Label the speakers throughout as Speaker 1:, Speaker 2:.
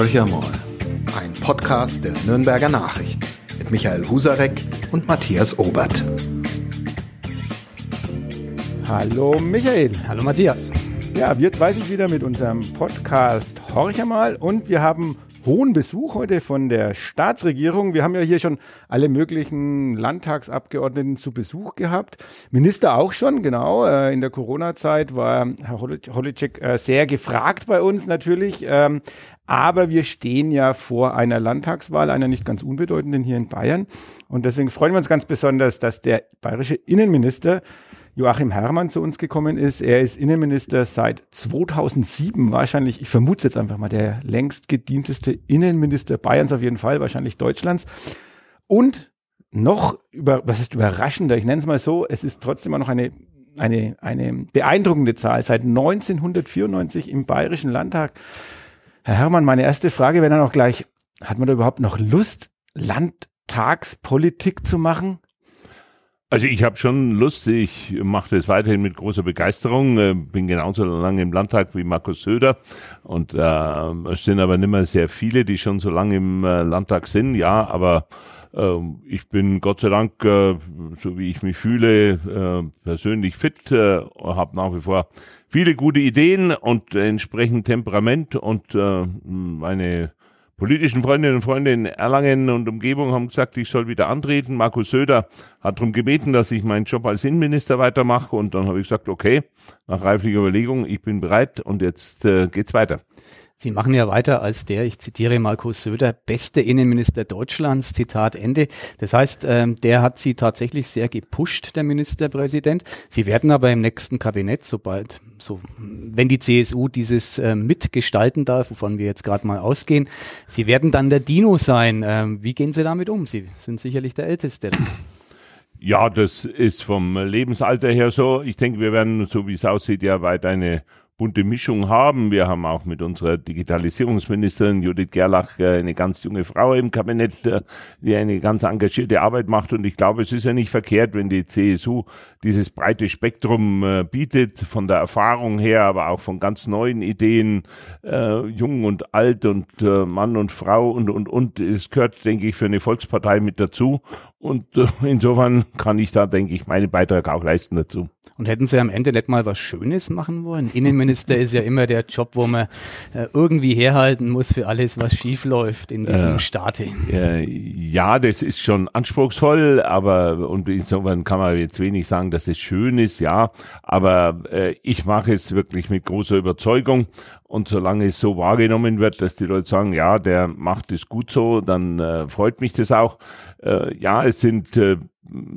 Speaker 1: Horcher mal. Ein Podcast der Nürnberger Nachricht mit Michael Husarek und Matthias Obert.
Speaker 2: Hallo Michael.
Speaker 3: Hallo Matthias.
Speaker 2: Ja, wir zwei sind wieder mit unserem Podcast Horcher mal und wir haben hohen Besuch heute von der Staatsregierung. Wir haben ja hier schon alle möglichen Landtagsabgeordneten zu Besuch gehabt. Minister auch schon, genau. Äh, in der Corona-Zeit war Herr Holitschek äh, sehr gefragt bei uns natürlich. Ähm, aber wir stehen ja vor einer Landtagswahl, einer nicht ganz unbedeutenden hier in Bayern. Und deswegen freuen wir uns ganz besonders, dass der bayerische Innenminister Joachim Herrmann zu uns gekommen ist. Er ist Innenminister seit 2007, wahrscheinlich, ich vermute jetzt einfach mal, der längst gedienteste Innenminister Bayerns auf jeden Fall, wahrscheinlich Deutschlands. Und noch über, was ist überraschender, ich nenne es mal so, es ist trotzdem noch eine, eine, eine beeindruckende Zahl. Seit 1994 im Bayerischen Landtag. Herr Herrmann, meine erste Frage wäre dann auch gleich, hat man da überhaupt noch Lust, Landtagspolitik zu machen?
Speaker 4: Also ich habe schon Lust, ich mache das weiterhin mit großer Begeisterung, äh, bin genauso lange im Landtag wie Markus Söder. Und äh, es sind aber nicht mehr sehr viele, die schon so lange im äh, Landtag sind, ja, aber äh, ich bin Gott sei Dank, äh, so wie ich mich fühle, äh, persönlich fit, äh, habe nach wie vor viele gute Ideen und entsprechend Temperament und äh, meine politischen Freundinnen und Freunde in Erlangen und Umgebung haben gesagt, ich soll wieder antreten. Markus Söder hat darum gebeten, dass ich meinen Job als Innenminister weitermache und dann habe ich gesagt, okay, nach reiflicher Überlegung, ich bin bereit und jetzt äh, geht's weiter.
Speaker 3: Sie machen ja weiter als der, ich zitiere Markus Söder, beste Innenminister Deutschlands, Zitat Ende. Das heißt, ähm, der hat Sie tatsächlich sehr gepusht, der Ministerpräsident. Sie werden aber im nächsten Kabinett, sobald, so, wenn die CSU dieses äh, mitgestalten darf, wovon wir jetzt gerade mal ausgehen, Sie werden dann der Dino sein. Ähm, wie gehen Sie damit um? Sie sind sicherlich der Älteste.
Speaker 4: Ja, das ist vom Lebensalter her so. Ich denke, wir werden, so wie es aussieht, ja weit eine bunte Mischung haben. Wir haben auch mit unserer Digitalisierungsministerin Judith Gerlach äh, eine ganz junge Frau im Kabinett, äh, die eine ganz engagierte Arbeit macht. Und ich glaube, es ist ja nicht verkehrt, wenn die CSU dieses breite Spektrum äh, bietet, von der Erfahrung her, aber auch von ganz neuen Ideen, jung und alt und Mann und Frau und, und, und. Es gehört, denke ich, für eine Volkspartei mit dazu. Und äh, insofern kann ich da, denke ich, meinen Beitrag auch leisten dazu.
Speaker 3: Und hätten Sie am Ende nicht mal was Schönes machen wollen? Innenminister ist ja immer der Job, wo man äh, irgendwie herhalten muss für alles, was schief läuft in diesem äh, Staate.
Speaker 4: Äh, ja, das ist schon anspruchsvoll, aber und insofern kann man jetzt wenig sagen, dass es schön ist, ja. Aber äh, ich mache es wirklich mit großer Überzeugung. Und solange es so wahrgenommen wird, dass die Leute sagen, ja, der macht es gut so, dann äh, freut mich das auch. Äh, ja, es sind äh,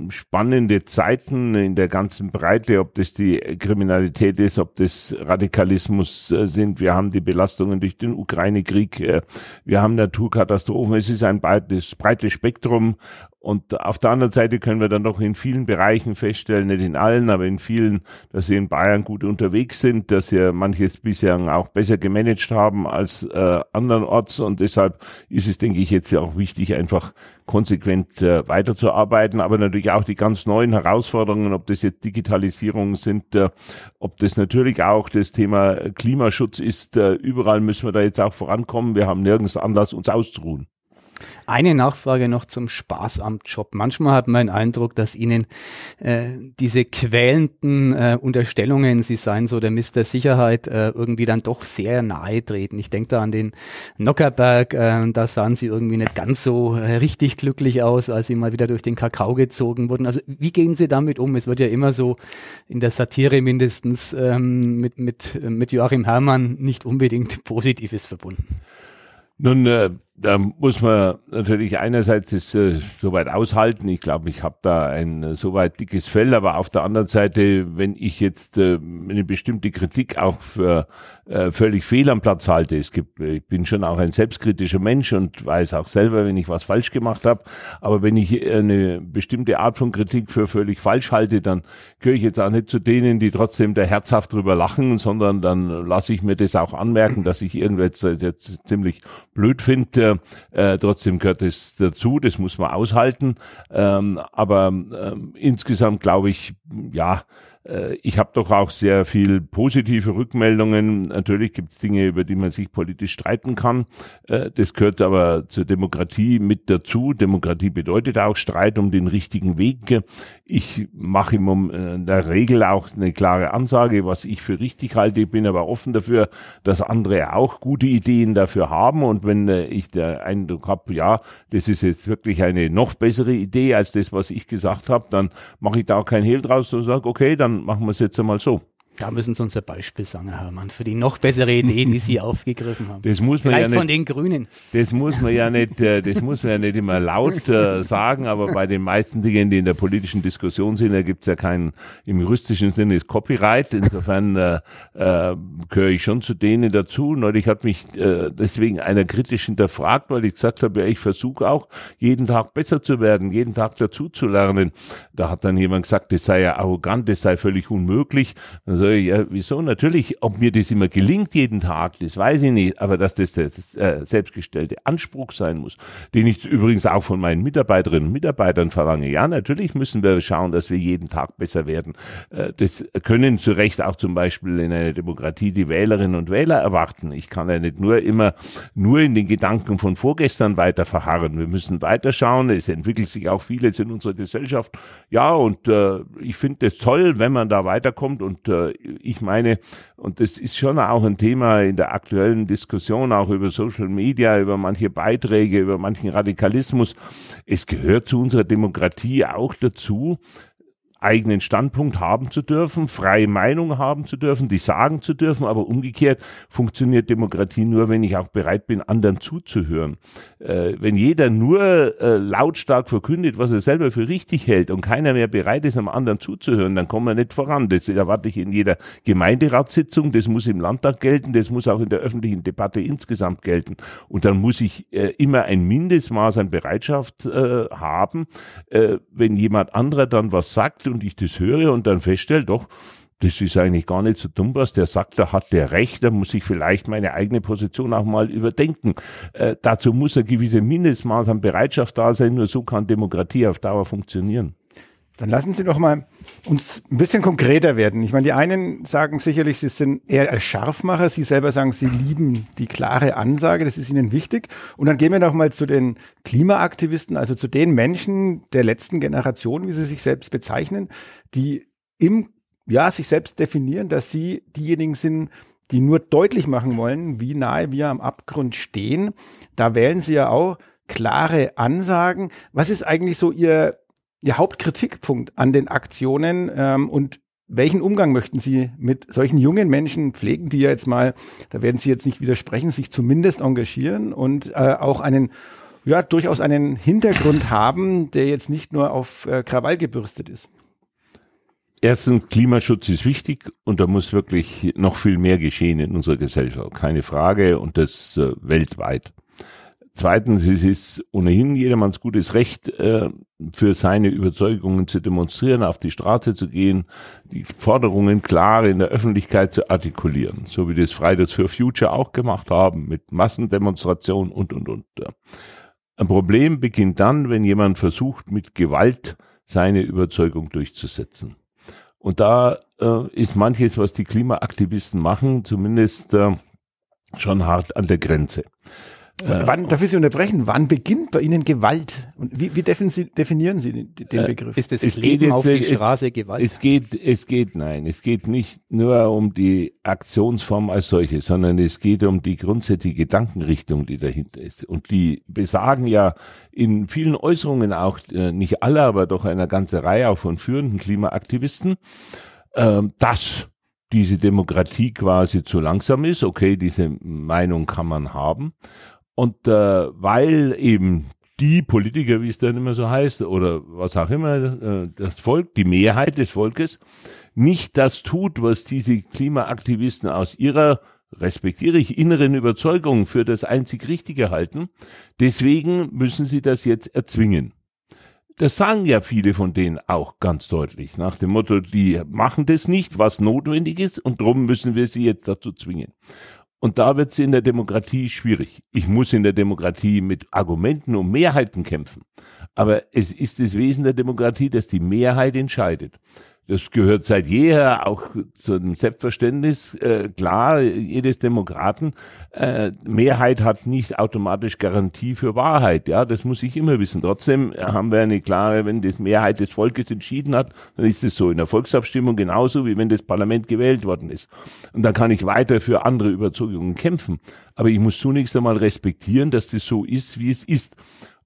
Speaker 4: spannende Zeiten in der ganzen Breite, ob das die Kriminalität ist, ob das Radikalismus äh, sind. Wir haben die Belastungen durch den Ukraine-Krieg, äh, wir haben Naturkatastrophen. Es ist ein breites, breites Spektrum und auf der anderen Seite können wir dann doch in vielen Bereichen feststellen, nicht in allen, aber in vielen, dass sie in Bayern gut unterwegs sind, dass sie manches bisher auch besser gemanagt haben als äh, andernorts. Und deshalb ist es, denke ich, jetzt ja auch wichtig, einfach konsequent äh, weiterzuarbeiten, aber natürlich auch die ganz neuen Herausforderungen, ob das jetzt Digitalisierung sind, äh, ob das natürlich auch das Thema Klimaschutz ist. Äh, überall müssen wir da jetzt auch vorankommen. Wir haben nirgends Anlass, uns auszuruhen.
Speaker 3: Eine Nachfrage noch zum Spaßamtjob. Manchmal hat man den Eindruck, dass Ihnen äh, diese quälenden äh, Unterstellungen, Sie seien so der Mister Sicherheit, äh, irgendwie dann doch sehr nahe treten. Ich denke da an den Nockerberg, äh, da sahen Sie irgendwie nicht ganz so äh, richtig glücklich aus, als Sie mal wieder durch den Kakao gezogen wurden. Also wie gehen Sie damit um? Es wird ja immer so in der Satire mindestens ähm, mit, mit, mit Joachim Herrmann nicht unbedingt Positives verbunden.
Speaker 4: Nun, äh, da muss man natürlich einerseits es äh, soweit aushalten. Ich glaube, ich habe da ein äh, soweit dickes Fell, aber auf der anderen Seite, wenn ich jetzt äh, eine bestimmte Kritik auch für äh, völlig fehl am Platz halte, es gibt, ich bin schon auch ein selbstkritischer Mensch und weiß auch selber, wenn ich was falsch gemacht habe. Aber wenn ich eine bestimmte Art von Kritik für völlig falsch halte, dann gehöre ich jetzt auch nicht zu denen, die trotzdem da herzhaft drüber lachen, sondern dann lasse ich mir das auch anmerken, dass ich irgendwas jetzt ziemlich blöd finde äh, trotzdem gehört es dazu, das muss man aushalten. Ähm, aber ähm, insgesamt glaube ich, ja, äh, ich habe doch auch sehr viel positive Rückmeldungen. Natürlich gibt es Dinge, über die man sich politisch streiten kann. Äh, das gehört aber zur Demokratie mit dazu. Demokratie bedeutet auch Streit um den richtigen Weg. Ich mache in der Regel auch eine klare Ansage, was ich für richtig halte. Ich bin aber offen dafür, dass andere auch gute Ideen dafür haben. Und wenn ich der Eindruck habe, ja, das ist jetzt wirklich eine noch bessere Idee als das, was ich gesagt habe, dann mache ich da auch kein Hehl draus und sage, okay, dann machen wir es jetzt einmal so.
Speaker 3: Da müssen Sie uns ein Beispiel sagen, Herr Herrmann, für die noch bessere Idee, die Sie aufgegriffen haben.
Speaker 4: Das muss man
Speaker 3: Vielleicht
Speaker 4: ja nicht,
Speaker 3: von den Grünen.
Speaker 4: Das muss man ja nicht, äh, das muss man ja nicht immer laut äh, sagen, aber bei den meisten Dingen, die in der politischen Diskussion sind, da gibt's ja keinen, im juristischen Sinne ist Copyright. Insofern äh, äh, gehöre ich schon zu denen dazu. Neulich hat mich äh, deswegen einer kritisch hinterfragt, weil ich gesagt habe, ja, ich versuche auch, jeden Tag besser zu werden, jeden Tag dazu zu lernen. Da hat dann jemand gesagt, das sei ja arrogant, das sei völlig unmöglich. Dann sage ich, ja, wieso? Natürlich, ob mir das immer gelingt jeden Tag, das weiß ich nicht, aber dass das der äh, selbstgestellte Anspruch sein muss, den ich übrigens auch von meinen Mitarbeiterinnen und Mitarbeitern verlange. Ja, natürlich müssen wir schauen, dass wir jeden Tag besser werden. Äh, das können zu Recht auch zum Beispiel in einer Demokratie die Wählerinnen und Wähler erwarten. Ich kann ja nicht nur immer nur in den Gedanken von vorgestern weiter verharren. Wir müssen weiterschauen. Es entwickelt sich auch vieles in unserer Gesellschaft. Ja, und äh, ich finde es toll, wenn man da weiterkommt und äh, ich meine, und das ist schon auch ein Thema in der aktuellen Diskussion, auch über Social Media, über manche Beiträge, über manchen Radikalismus. Es gehört zu unserer Demokratie auch dazu, eigenen Standpunkt haben zu dürfen, freie Meinung haben zu dürfen, die sagen zu dürfen, aber umgekehrt funktioniert Demokratie nur, wenn ich auch bereit bin, anderen zuzuhören. Äh, wenn jeder nur äh, lautstark verkündet, was er selber für richtig hält und keiner mehr bereit ist, am anderen zuzuhören, dann kommen wir nicht voran. Das erwarte ich in jeder Gemeinderatssitzung, das muss im Landtag gelten, das muss auch in der öffentlichen Debatte insgesamt gelten. Und dann muss ich äh, immer ein Mindestmaß an Bereitschaft äh, haben, äh, wenn jemand anderer dann was sagt und ich das höre und dann feststelle, doch, das ist eigentlich gar nicht so dumm, was der sagt, da hat der recht, da muss ich vielleicht meine eigene Position auch mal überdenken. Äh, dazu muss ein gewisses Mindestmaß an Bereitschaft da sein, nur so kann Demokratie auf Dauer funktionieren.
Speaker 2: Dann lassen Sie doch mal uns ein bisschen konkreter werden. Ich meine, die einen sagen sicherlich, sie sind eher als Scharfmacher. Sie selber sagen, sie lieben die klare Ansage. Das ist ihnen wichtig. Und dann gehen wir noch mal zu den Klimaaktivisten, also zu den Menschen der letzten Generation, wie sie sich selbst bezeichnen, die im, ja, sich selbst definieren, dass sie diejenigen sind, die nur deutlich machen wollen, wie nahe wir am Abgrund stehen. Da wählen sie ja auch klare Ansagen. Was ist eigentlich so Ihr Ihr Hauptkritikpunkt an den Aktionen ähm, und welchen Umgang möchten Sie mit solchen jungen Menschen pflegen, die ja jetzt mal, da werden Sie jetzt nicht widersprechen, sich zumindest engagieren und äh, auch einen, ja, durchaus einen Hintergrund haben, der jetzt nicht nur auf äh, Krawall gebürstet ist?
Speaker 4: Erstens, Klimaschutz ist wichtig und da muss wirklich noch viel mehr geschehen in unserer Gesellschaft. Keine Frage und das äh, weltweit. Zweitens, es ist ohnehin jedermanns gutes Recht, äh, für seine Überzeugungen zu demonstrieren, auf die Straße zu gehen, die Forderungen klar in der Öffentlichkeit zu artikulieren, so wie das Fridays for Future auch gemacht haben, mit Massendemonstrationen und, und, und. Ein Problem beginnt dann, wenn jemand versucht, mit Gewalt seine Überzeugung durchzusetzen. Und da äh, ist manches, was die Klimaaktivisten machen, zumindest äh, schon hart an der Grenze.
Speaker 2: Äh, wann, darf ich Sie unterbrechen? Wann beginnt bei Ihnen Gewalt? Und wie, wie definieren Sie den, den äh, Begriff?
Speaker 3: Ist das es Leben auf die Straße Gewalt?
Speaker 4: Es geht, es geht, nein, es geht nicht nur um die Aktionsform als solche, sondern es geht um die grundsätzliche Gedankenrichtung, die dahinter ist. Und die besagen ja in vielen Äußerungen auch, äh, nicht alle, aber doch einer ganze Reihe auch von führenden Klimaaktivisten, ähm, dass diese Demokratie quasi zu langsam ist. Okay, diese Meinung kann man haben. Und äh, weil eben die Politiker, wie es dann immer so heißt, oder was auch immer, äh, das Volk, die Mehrheit des Volkes, nicht das tut, was diese Klimaaktivisten aus ihrer respektiere ich inneren Überzeugung für das einzig Richtige halten. Deswegen müssen sie das jetzt erzwingen. Das sagen ja viele von denen auch ganz deutlich, nach dem Motto, die machen das nicht, was notwendig ist, und darum müssen wir sie jetzt dazu zwingen. Und da wird es in der Demokratie schwierig. Ich muss in der Demokratie mit Argumenten um Mehrheiten kämpfen. Aber es ist das Wesen der Demokratie, dass die Mehrheit entscheidet. Das gehört seit jeher auch zu dem Selbstverständnis. Äh, klar, jedes Demokraten, äh, Mehrheit hat nicht automatisch Garantie für Wahrheit. Ja, das muss ich immer wissen. Trotzdem haben wir eine klare, wenn die Mehrheit des Volkes entschieden hat, dann ist es so in der Volksabstimmung genauso, wie wenn das Parlament gewählt worden ist. Und dann kann ich weiter für andere Überzeugungen kämpfen. Aber ich muss zunächst einmal respektieren, dass das so ist, wie es ist.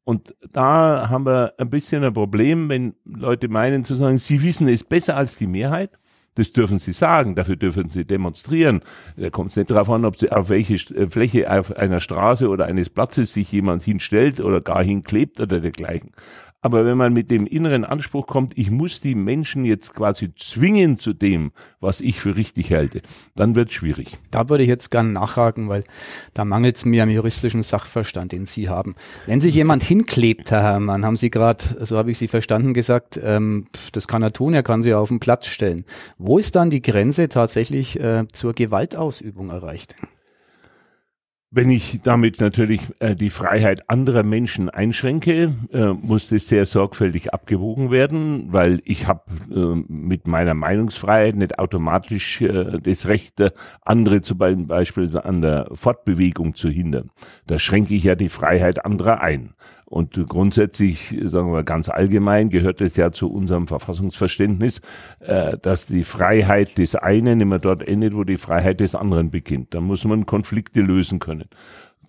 Speaker 4: Und da haben wir ein bisschen ein Problem, wenn Leute meinen zu sagen, sie wissen es besser als die Mehrheit. Das dürfen sie sagen, dafür dürfen sie demonstrieren. Da kommt es nicht darauf an, ob sie auf welche äh, Fläche auf einer Straße oder eines Platzes sich jemand hinstellt oder gar hinklebt oder dergleichen. Aber wenn man mit dem inneren Anspruch kommt, ich muss die Menschen jetzt quasi zwingen zu dem, was ich für richtig halte, dann wird es schwierig.
Speaker 3: Da würde ich jetzt gerne nachhaken, weil da mangelt es mir am juristischen Sachverstand, den Sie haben. Wenn sich jemand hinklebt, Herr Herrmann, haben Sie gerade, so habe ich Sie verstanden, gesagt, ähm, das kann er tun, er kann sie auf den Platz stellen. Wo ist dann die Grenze tatsächlich äh, zur Gewaltausübung erreicht?
Speaker 4: Wenn ich damit natürlich äh, die Freiheit anderer Menschen einschränke, äh, muss das sehr sorgfältig abgewogen werden, weil ich habe äh, mit meiner Meinungsfreiheit nicht automatisch äh, das Recht, äh, andere zum Beispiel an der Fortbewegung zu hindern. Da schränke ich ja die Freiheit anderer ein. Und grundsätzlich, sagen wir ganz allgemein, gehört es ja zu unserem Verfassungsverständnis, äh, dass die Freiheit des einen immer dort endet, wo die Freiheit des anderen beginnt. Da muss man Konflikte lösen können.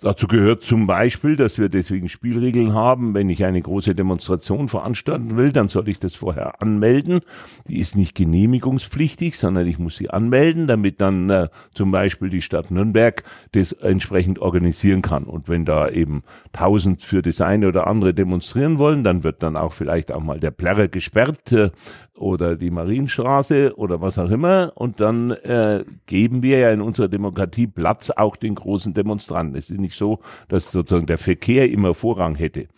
Speaker 4: Dazu gehört zum Beispiel, dass wir deswegen Spielregeln haben. Wenn ich eine große Demonstration veranstalten will, dann soll ich das vorher anmelden. Die ist nicht genehmigungspflichtig, sondern ich muss sie anmelden, damit dann äh, zum Beispiel die Stadt Nürnberg das entsprechend organisieren kann. Und wenn da eben tausend für das eine oder andere demonstrieren wollen, dann wird dann auch vielleicht auch mal der Plärrer gesperrt. Äh, oder die Marienstraße oder was auch immer. Und dann äh, geben wir ja in unserer Demokratie Platz auch den großen Demonstranten. Es ist nicht so, dass sozusagen der Verkehr immer Vorrang hätte.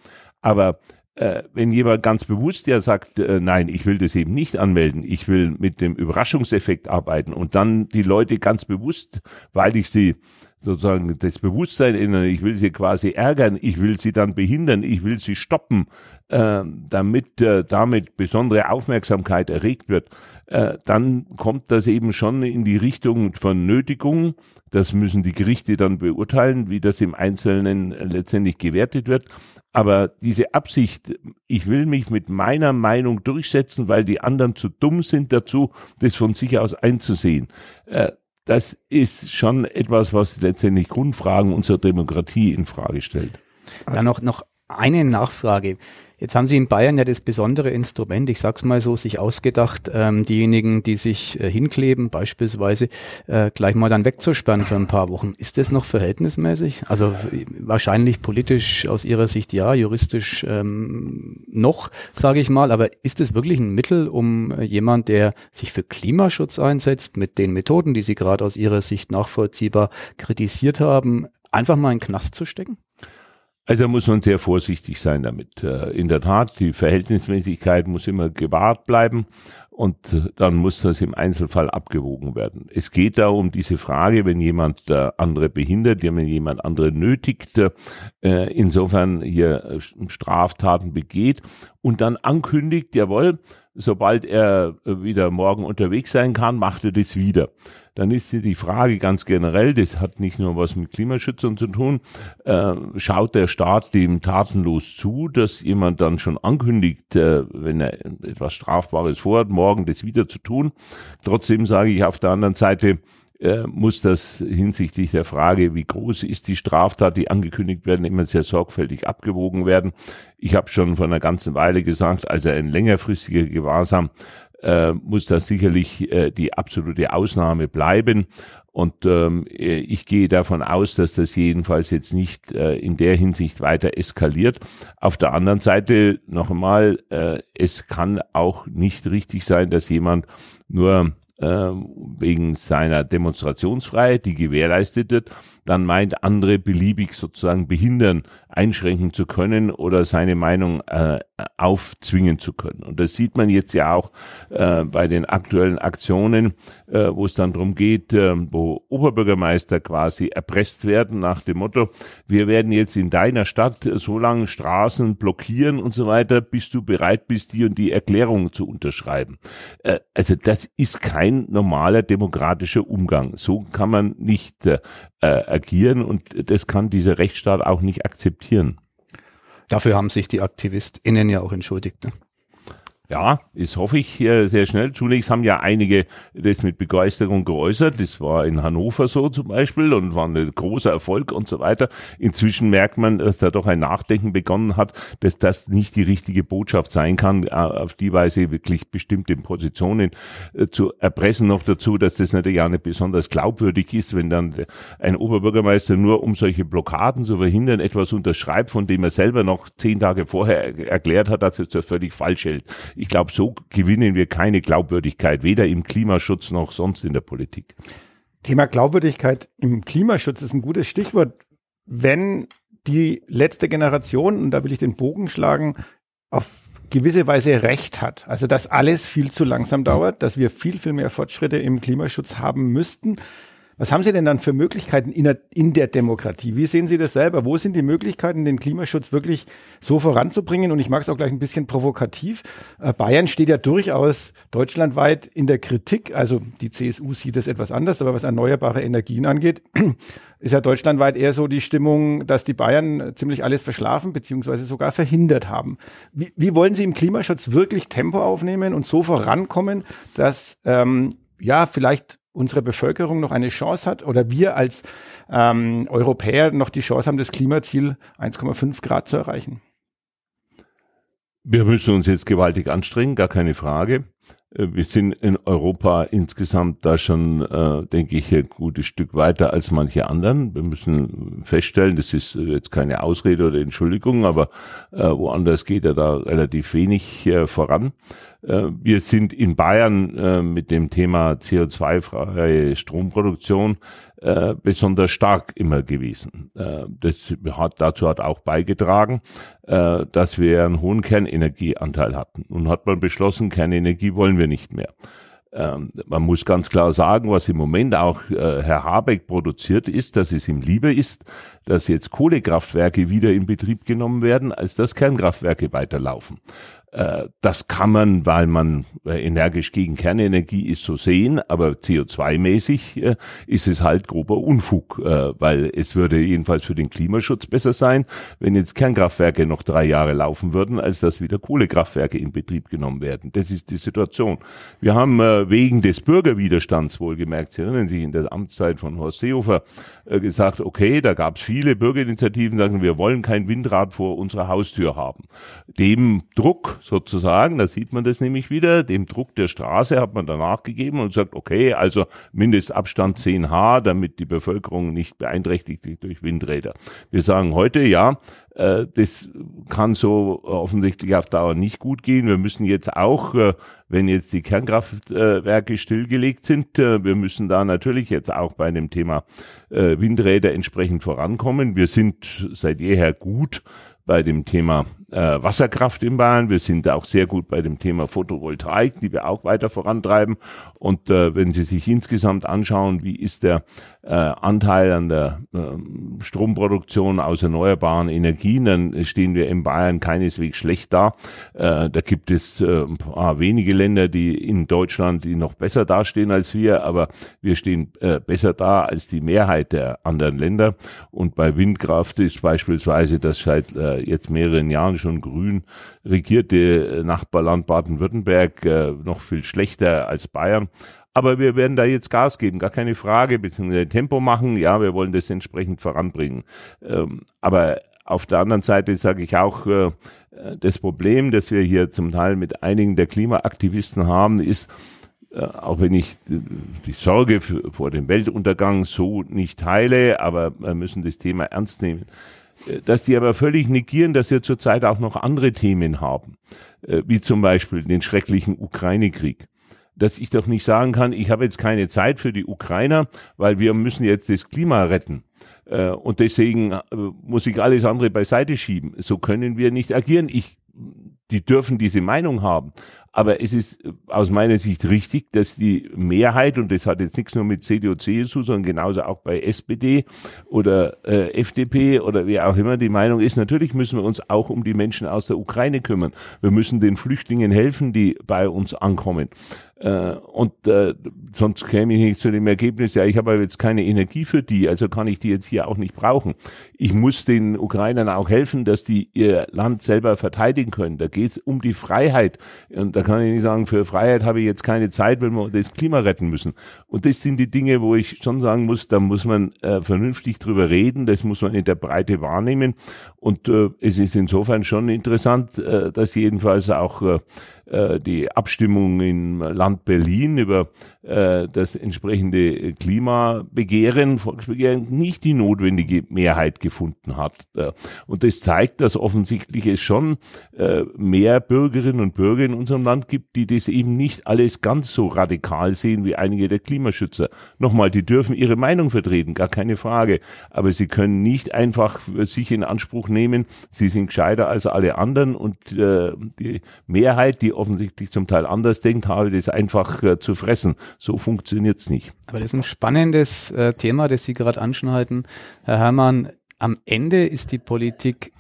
Speaker 4: Aber äh, wenn jemand ganz bewusst ja sagt, äh, nein, ich will das eben nicht anmelden, ich will mit dem Überraschungseffekt arbeiten und dann die Leute ganz bewusst, weil ich sie sozusagen das Bewusstsein ändern, ich will sie quasi ärgern, ich will sie dann behindern, ich will sie stoppen, äh, damit äh, damit besondere Aufmerksamkeit erregt wird, äh, dann kommt das eben schon in die Richtung von Nötigung. Das müssen die Gerichte dann beurteilen, wie das im Einzelnen letztendlich gewertet wird. Aber diese Absicht, ich will mich mit meiner Meinung durchsetzen, weil die anderen zu dumm sind dazu, das von sich aus einzusehen, äh, das ist schon etwas, was letztendlich Grundfragen unserer Demokratie in Frage stellt.
Speaker 3: Dann noch, noch eine Nachfrage. Jetzt haben Sie in Bayern ja das besondere Instrument, ich sag's mal so, sich ausgedacht, ähm, diejenigen, die sich äh, hinkleben, beispielsweise, äh, gleich mal dann wegzusperren für ein paar Wochen. Ist das noch verhältnismäßig? Also wahrscheinlich politisch aus Ihrer Sicht ja, juristisch ähm, noch, sage ich mal, aber ist es wirklich ein Mittel, um äh, jemand, der sich für Klimaschutz einsetzt, mit den Methoden, die Sie gerade aus Ihrer Sicht nachvollziehbar kritisiert haben, einfach mal in den Knast zu stecken?
Speaker 4: Also muss man sehr vorsichtig sein damit. Äh, in der Tat, die Verhältnismäßigkeit muss immer gewahrt bleiben und äh, dann muss das im Einzelfall abgewogen werden. Es geht da um diese Frage, wenn jemand äh, andere behindert, wenn jemand andere nötigt, insofern hier Straftaten begeht und dann ankündigt, jawohl, sobald er wieder morgen unterwegs sein kann, macht er das wieder dann ist die Frage ganz generell, das hat nicht nur was mit Klimaschützern zu tun, äh, schaut der Staat dem tatenlos zu, dass jemand dann schon ankündigt, äh, wenn er etwas Strafbares vorhat, morgen das wieder zu tun. Trotzdem sage ich auf der anderen Seite, äh, muss das hinsichtlich der Frage, wie groß ist die Straftat, die angekündigt werden, immer sehr sorgfältig abgewogen werden. Ich habe schon vor einer ganzen Weile gesagt, also ein längerfristiger Gewahrsam äh, muss das sicherlich äh, die absolute Ausnahme bleiben. Und ähm, ich gehe davon aus, dass das jedenfalls jetzt nicht äh, in der Hinsicht weiter eskaliert. Auf der anderen Seite noch einmal, äh, es kann auch nicht richtig sein, dass jemand nur äh, wegen seiner Demonstrationsfreiheit, die gewährleistet wird, dann meint, andere beliebig sozusagen behindern, einschränken zu können oder seine Meinung äh, aufzwingen zu können. Und das sieht man jetzt ja auch äh, bei den aktuellen Aktionen, äh, wo es dann darum geht, äh, wo Oberbürgermeister quasi erpresst werden nach dem Motto, wir werden jetzt in deiner Stadt so lange Straßen blockieren und so weiter, bis du bereit bist, die und die Erklärung zu unterschreiben. Äh, also das ist kein normaler demokratischer Umgang. So kann man nicht äh, agieren und das kann dieser Rechtsstaat auch nicht akzeptieren.
Speaker 3: Dafür haben sich die AktivistInnen ja auch entschuldigt. Ne?
Speaker 4: Ja, das hoffe ich sehr schnell. Zunächst haben ja einige das mit Begeisterung geäußert. Das war in Hannover so zum Beispiel und war ein großer Erfolg und so weiter. Inzwischen merkt man, dass da doch ein Nachdenken begonnen hat, dass das nicht die richtige Botschaft sein kann, äh, auf die Weise wirklich bestimmte Positionen äh, zu erpressen. Noch dazu, dass das natürlich auch nicht besonders glaubwürdig ist, wenn dann ein Oberbürgermeister nur um solche Blockaden zu verhindern etwas unterschreibt, von dem er selber noch zehn Tage vorher erklärt hat, dass es das völlig falsch hält ich glaube, so gewinnen wir keine Glaubwürdigkeit, weder im Klimaschutz noch sonst in der Politik.
Speaker 2: Thema Glaubwürdigkeit im Klimaschutz ist ein gutes Stichwort. Wenn die letzte Generation, und da will ich den Bogen schlagen, auf gewisse Weise recht hat. Also dass alles viel zu langsam dauert, dass wir viel, viel mehr Fortschritte im Klimaschutz haben müssten. Was haben Sie denn dann für Möglichkeiten in der, in der Demokratie? Wie sehen Sie das selber? Wo sind die Möglichkeiten, den Klimaschutz wirklich so voranzubringen? Und ich mag es auch gleich ein bisschen provokativ. Äh, Bayern steht ja durchaus deutschlandweit in der Kritik. Also die CSU sieht das etwas anders, aber was erneuerbare Energien angeht, ist ja deutschlandweit eher so die Stimmung, dass die Bayern ziemlich alles verschlafen beziehungsweise sogar verhindert haben. Wie, wie wollen Sie im Klimaschutz wirklich Tempo aufnehmen und so vorankommen, dass ähm, ja vielleicht unsere Bevölkerung noch eine Chance hat oder wir als ähm, Europäer noch die Chance haben, das Klimaziel 1,5 Grad zu erreichen?
Speaker 4: Wir müssen uns jetzt gewaltig anstrengen, gar keine Frage. Äh, wir sind in Europa insgesamt da schon, äh, denke ich, ein gutes Stück weiter als manche anderen. Wir müssen feststellen, das ist jetzt keine Ausrede oder Entschuldigung, aber äh, woanders geht ja da relativ wenig äh, voran. Äh, wir sind in Bayern äh, mit dem Thema CO2-freie Stromproduktion äh, besonders stark immer gewesen. das hat, dazu hat auch beigetragen, dass wir einen hohen Kernenergieanteil hatten. Nun hat man beschlossen, Kernenergie wollen wir nicht mehr. Ähm, man muss ganz klar sagen, was im Moment auch äh, Herr Habeck produziert ist, dass es ihm lieber ist, dass jetzt Kohlekraftwerke wieder in Betrieb genommen werden, als dass Kernkraftwerke weiterlaufen. Äh, das kann man, weil man äh, energisch gegen Kernenergie ist, so sehen, aber CO2-mäßig äh, ist es halt grober Unfug, weil es würde jedenfalls für den Klimaschutz besser sein, wenn jetzt Kernkraftwerke noch drei Jahre laufen würden, als dass wieder Kohlekraftwerke in Betrieb genommen werden. Das ist die Situation. Wir haben wegen des Bürgerwiderstands wohlgemerkt, Sie erinnern sich in der Amtszeit von Horst Seehofer gesagt, okay, da gab es viele Bürgerinitiativen, sagen, wir wollen kein Windrad vor unserer Haustür haben. Dem Druck sozusagen, da sieht man das nämlich wieder, dem Druck der Straße hat man danach gegeben und sagt, okay, also Mindestabstand 10 H, damit die Bevölkerung nicht beeinträchtigt wird durch Windräder. Wir sagen heute, ja, äh, das kann so offensichtlich auf Dauer nicht gut gehen. Wir müssen jetzt auch, äh, wenn jetzt die Kernkraftwerke stillgelegt sind, äh, wir müssen da natürlich jetzt auch bei dem Thema Windräder entsprechend vorankommen. Wir sind seit jeher gut bei dem Thema äh, Wasserkraft in Bayern. Wir sind auch sehr gut bei dem Thema Photovoltaik, die wir auch weiter vorantreiben. Und äh, wenn Sie sich insgesamt anschauen, wie ist der äh, Anteil an der äh, Stromproduktion aus erneuerbaren Energien, dann stehen wir in Bayern keineswegs schlecht da. Äh, da gibt es äh, ein paar wenige Länder, die in Deutschland, die noch besser dastehen als wir, aber wir stehen äh, besser da als die Mehrheit der anderen Länder. Und bei Windkraft ist beispielsweise das seit äh, jetzt mehreren Jahren schon grün regierte Nachbarland Baden-Württemberg äh, noch viel schlechter als Bayern. Aber wir werden da jetzt Gas geben, gar keine Frage, beziehungsweise Tempo machen. Ja, wir wollen das entsprechend voranbringen. Ähm, aber auf der anderen Seite sage ich auch, äh, das Problem, das wir hier zum Teil mit einigen der Klimaaktivisten haben, ist, äh, auch wenn ich die Sorge vor dem Weltuntergang so nicht teile, aber wir müssen das Thema ernst nehmen dass die aber völlig negieren, dass wir zurzeit auch noch andere Themen haben, äh, wie zum Beispiel den schrecklichen Ukraine-Krieg. Dass ich doch nicht sagen kann, ich habe jetzt keine Zeit für die Ukrainer, weil wir müssen jetzt das Klima retten. Äh, und deswegen äh, muss ich alles andere beiseite schieben. So können wir nicht agieren. Ich die dürfen diese Meinung haben. Aber es ist aus meiner Sicht richtig, dass die Mehrheit, und das hat jetzt nichts nur mit CDU, CSU, sondern genauso auch bei SPD oder äh, FDP oder wie auch immer die Meinung ist, natürlich müssen wir uns auch um die Menschen aus der Ukraine kümmern. Wir müssen den Flüchtlingen helfen, die bei uns ankommen. Äh, und äh, sonst käme ich nicht zu dem Ergebnis, ja, ich habe aber jetzt keine Energie für die, also kann ich die jetzt hier auch nicht brauchen. Ich muss den Ukrainern auch helfen, dass die ihr Land selber verteidigen können. Da geht es um die Freiheit. Und da kann ich nicht sagen, für Freiheit habe ich jetzt keine Zeit, wenn wir das Klima retten müssen. Und das sind die Dinge, wo ich schon sagen muss, da muss man äh, vernünftig drüber reden, das muss man in der Breite wahrnehmen. Und äh, es ist insofern schon interessant, äh, dass jedenfalls auch äh, die Abstimmung im Land Berlin über äh, das entsprechende Klimabegehren, Volksbegehren, nicht die notwendige Mehrheit gefunden hat. Äh, und das zeigt, dass offensichtlich es schon äh, mehr Bürgerinnen und Bürger in unserem Land gibt, die das eben nicht alles ganz so radikal sehen wie einige der Klimaschützer. Nochmal, die dürfen ihre Meinung vertreten, gar keine Frage. Aber sie können nicht einfach für sich in Anspruch nehmen, sie sind gescheiter als alle anderen und äh, die Mehrheit, die offensichtlich zum Teil anders denkt, habe das einfach äh, zu fressen. So funktioniert's nicht.
Speaker 3: Aber das ist ein spannendes äh, Thema, das Sie gerade anschneiden, Herr Herrmann. Am Ende ist die Politik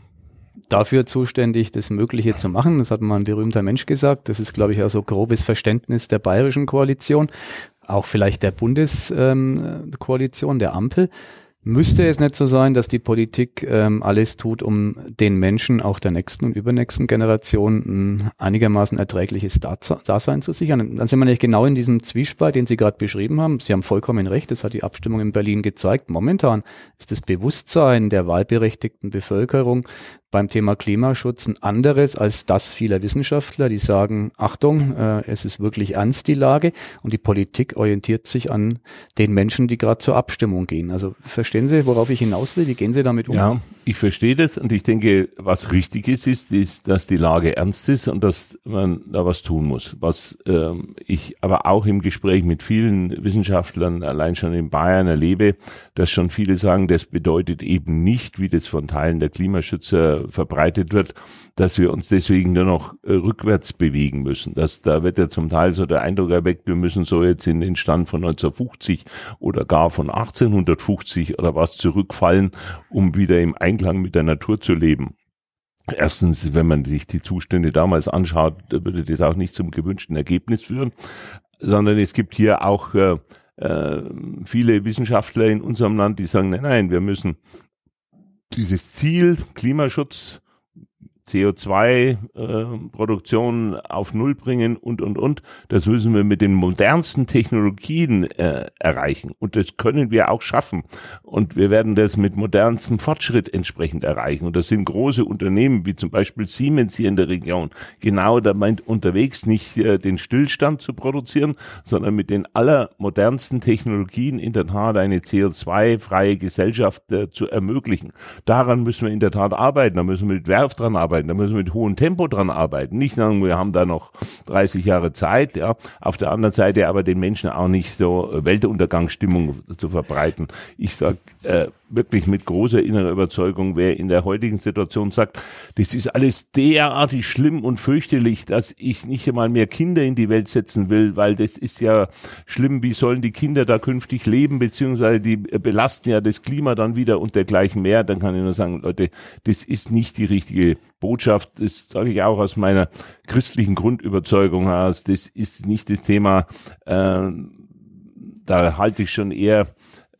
Speaker 3: dafür zuständig, das Mögliche zu machen. Das hat mal ein berühmter Mensch gesagt. Das ist, glaube ich, auch so grobes Verständnis der bayerischen Koalition, auch vielleicht der Bundeskoalition, ähm, der Ampel. Müsste es nicht so sein, dass die Politik ähm, alles tut, um den Menschen auch der nächsten und übernächsten Generation ein einigermaßen erträgliches Dasein zu sichern? Dann sind wir nicht genau in diesem Zwiespalt, den Sie gerade beschrieben haben. Sie haben vollkommen recht, das hat die Abstimmung in Berlin gezeigt. Momentan ist das Bewusstsein der wahlberechtigten Bevölkerung beim Thema Klimaschutz ein anderes als das vieler Wissenschaftler, die sagen, Achtung, äh, es ist wirklich ernst die Lage und die Politik orientiert sich an den Menschen, die gerade zur Abstimmung gehen. Also verstehen Sie, worauf ich hinaus will? Wie gehen Sie damit um?
Speaker 4: Ja, ich verstehe das und ich denke, was richtig ist, ist, ist, dass die Lage ernst ist und dass man da was tun muss. Was ähm, ich aber auch im Gespräch mit vielen Wissenschaftlern allein schon in Bayern erlebe, dass schon viele sagen, das bedeutet eben nicht, wie das von Teilen der Klimaschützer verbreitet wird, dass wir uns deswegen nur noch äh, rückwärts bewegen müssen. Das, da wird ja zum Teil so der Eindruck erweckt, wir müssen so jetzt in den Stand von 1950 oder gar von 1850 oder was zurückfallen, um wieder im Einklang mit der Natur zu leben. Erstens, wenn man sich die Zustände damals anschaut, würde das auch nicht zum gewünschten Ergebnis führen, sondern es gibt hier auch äh, äh viele Wissenschaftler in unserem Land, die sagen, nein, nein, wir müssen dieses Ziel Klimaschutz CO2-Produktion äh, auf Null bringen und, und, und. Das müssen wir mit den modernsten Technologien äh, erreichen. Und das können wir auch schaffen. Und wir werden das mit modernstem Fortschritt entsprechend erreichen. Und das sind große Unternehmen, wie zum Beispiel Siemens hier in der Region. Genau da meint unterwegs nicht äh, den Stillstand zu produzieren, sondern mit den allermodernsten Technologien in der Tat eine CO2-freie Gesellschaft äh, zu ermöglichen. Daran müssen wir in der Tat arbeiten. Da müssen wir mit Werf dran arbeiten arbeiten. Da müssen wir mit hohem Tempo dran arbeiten. Nicht sagen, wir haben da noch 30 Jahre Zeit, ja. Auf der anderen Seite aber den Menschen auch nicht so Weltuntergangsstimmung zu verbreiten. Ich sag äh, wirklich mit großer innerer Überzeugung, wer in der heutigen Situation sagt, das ist alles derartig schlimm und fürchterlich, dass ich nicht einmal mehr Kinder in die Welt setzen will, weil das ist ja schlimm, wie sollen die Kinder da künftig leben, beziehungsweise die belasten ja das Klima dann wieder und dergleichen mehr, dann kann ich nur sagen, Leute, das ist nicht die richtige Botschaft, das sage ich auch aus meiner christlichen Grundüberzeugung aus, das ist nicht das Thema, äh, da halte ich schon eher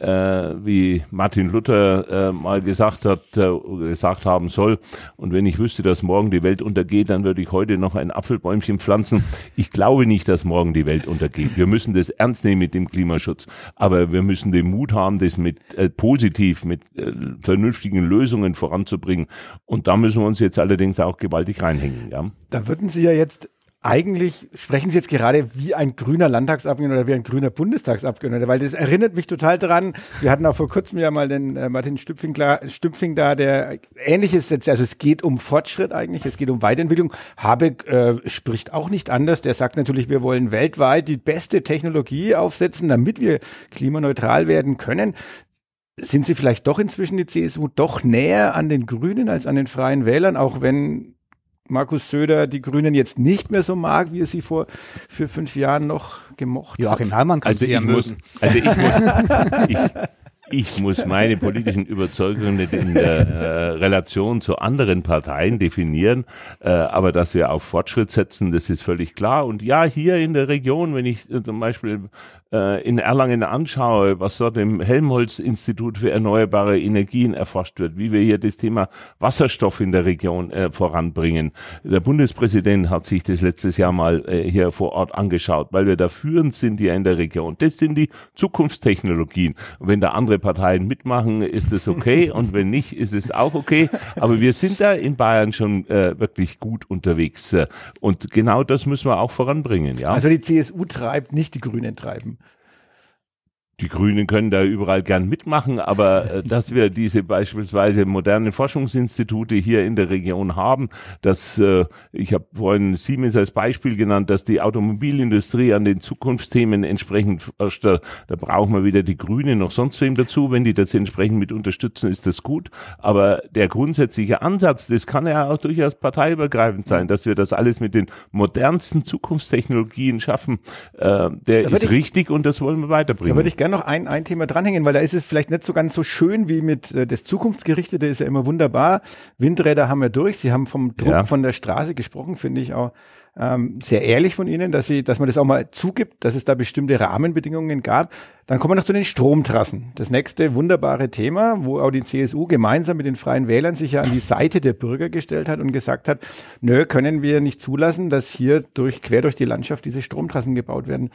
Speaker 4: äh, wie Martin Luther äh, mal gesagt hat, äh, gesagt haben soll. Und wenn ich wüsste, dass morgen die Welt untergeht, dann würde ich heute noch ein Apfelbäumchen pflanzen. Ich glaube nicht, dass morgen die Welt untergeht. Wir müssen das ernst nehmen mit dem Klimaschutz. Aber wir müssen den Mut haben, das mit äh, positiv, mit äh, vernünftigen Lösungen voranzubringen. Und da müssen wir uns jetzt allerdings auch gewaltig reinhängen. Ja.
Speaker 2: Da würden Sie ja jetzt eigentlich sprechen Sie jetzt gerade wie ein grüner Landtagsabgeordneter oder wie ein grüner Bundestagsabgeordneter, weil das erinnert mich total dran. Wir hatten auch vor kurzem ja mal den äh, Martin Stüpfing, da, der ähnliches jetzt, also es geht um Fortschritt eigentlich, es geht um Weiterentwicklung. Habeck äh, spricht auch nicht anders. Der sagt natürlich, wir wollen weltweit die beste Technologie aufsetzen, damit wir klimaneutral werden können. Sind Sie vielleicht doch inzwischen die CSU doch näher an den Grünen als an den Freien Wählern, auch wenn Markus Söder die Grünen jetzt nicht mehr so mag, wie er sie vor für fünf Jahren noch gemocht
Speaker 3: Joachim
Speaker 2: hat.
Speaker 3: Herrmann kann
Speaker 4: Also
Speaker 3: sie ja
Speaker 4: ich muss,
Speaker 3: mögen.
Speaker 4: also ich muss, ich, ich muss meine politischen Überzeugungen nicht in der äh, Relation zu anderen Parteien definieren, äh, aber dass wir auf Fortschritt setzen, das ist völlig klar. Und ja, hier in der Region, wenn ich äh, zum Beispiel äh, in Erlangen anschaue, was dort im Helmholtz-Institut für erneuerbare Energien erforscht wird, wie wir hier das Thema Wasserstoff in der Region äh, voranbringen. Der Bundespräsident hat sich das letztes Jahr mal äh, hier vor Ort angeschaut, weil wir da führend sind hier in der Region. Das sind die Zukunftstechnologien. Und wenn da andere Parteien mitmachen, ist es okay und wenn nicht, ist es auch okay. Aber wir sind da in Bayern schon äh, wirklich gut unterwegs äh, und genau das müssen wir auch voranbringen. Ja.
Speaker 2: Also die CSU treibt, nicht die Grünen treiben.
Speaker 4: Die Grünen können da überall gern mitmachen, aber äh, dass wir diese beispielsweise modernen Forschungsinstitute hier in der Region haben, dass äh, ich habe vorhin Siemens als Beispiel genannt, dass die Automobilindustrie an den Zukunftsthemen entsprechend forscht, da, da brauchen wir wieder die Grünen noch sonst wem dazu, wenn die das entsprechend mit unterstützen, ist das gut, aber der grundsätzliche Ansatz, das kann ja auch durchaus parteiübergreifend sein, dass wir das alles mit den modernsten Zukunftstechnologien schaffen, äh, der ist
Speaker 2: ich-
Speaker 4: richtig und das wollen wir weiterbringen.
Speaker 2: Gerne noch ein, ein Thema dranhängen, weil da ist es vielleicht nicht so ganz so schön wie mit äh, das Zukunftsgerichtete, ist ja immer wunderbar. Windräder haben wir durch. Sie haben vom Druck
Speaker 4: Ja.
Speaker 2: von der Straße gesprochen, finde ich auch ähm, sehr ehrlich von Ihnen, dass Sie, dass man das auch mal zugibt, dass es da bestimmte Rahmenbedingungen gab. Dann kommen wir noch zu den Stromtrassen. Das nächste wunderbare Thema, wo auch die CSU gemeinsam mit den Freien Wählern sich ja an die Seite der Bürger gestellt hat und gesagt hat, nö, können wir nicht zulassen, dass hier durch, quer durch die Landschaft diese Stromtrassen gebaut werden.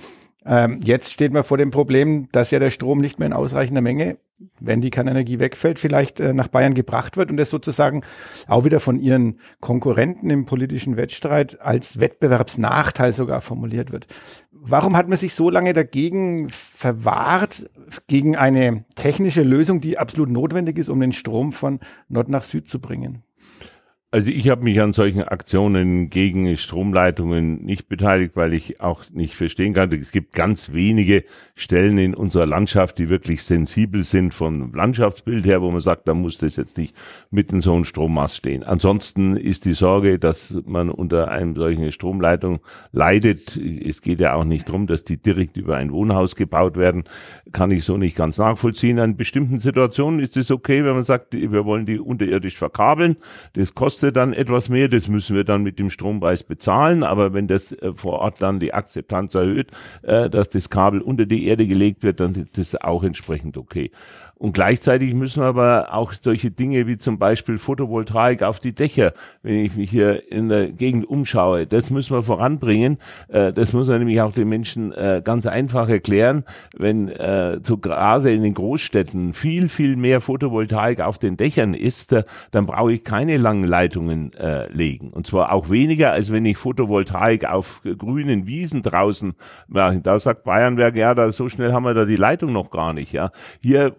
Speaker 2: Ähm, jetzt steht man vor dem Problem, dass ja der Strom nicht mehr in ausreichender Menge, wenn die Kernenergie wegfällt, vielleicht äh, nach Bayern gebracht wird und das sozusagen auch wieder von ihren Konkurrenten im politischen Wettstreit als Wettbewerbsnachteil sogar formuliert wird. Warum hat man sich so lange dagegen verwahrt, gegen eine technische Lösung, die absolut notwendig ist, um den Strom von Nord nach Süd zu bringen?
Speaker 4: Also ich habe mich an solchen Aktionen gegen Stromleitungen nicht beteiligt, weil ich auch nicht verstehen kann. Es gibt ganz wenige Stellen in unserer Landschaft, die wirklich sensibel sind vom Landschaftsbild her, wo man sagt, da muss das jetzt nicht mitten so ein Strommast stehen. Ansonsten ist die Sorge, dass man unter einem solchen Stromleitung leidet. Es geht ja auch nicht darum, dass die direkt über ein Wohnhaus gebaut werden. Kann ich so nicht ganz nachvollziehen. In bestimmten Situationen ist es okay, wenn man sagt, wir wollen die unterirdisch verkabeln. Das kostet dann etwas mehr, das müssen wir dann mit dem Strompreis bezahlen. Aber wenn das äh, vor Ort dann die Akzeptanz erhöht, äh, dass das Kabel unter die Erde gelegt wird, dann ist das auch entsprechend okay. Und gleichzeitig müssen wir aber auch solche Dinge wie zum Beispiel Photovoltaik auf die Dächer, wenn ich mich hier in der Gegend umschaue, das müssen wir voranbringen. Äh, Das muss man nämlich auch den Menschen äh, ganz einfach erklären. Wenn äh, so gerade in den Großstädten viel, viel mehr Photovoltaik auf den Dächern ist, dann brauche ich keine langen Leitungen legen. Und zwar auch weniger, als wenn ich Photovoltaik auf grünen Wiesen draußen mache. Da sagt Bayernwerk, ja, da, so schnell haben wir da die Leitung noch gar nicht. Ja, Hier,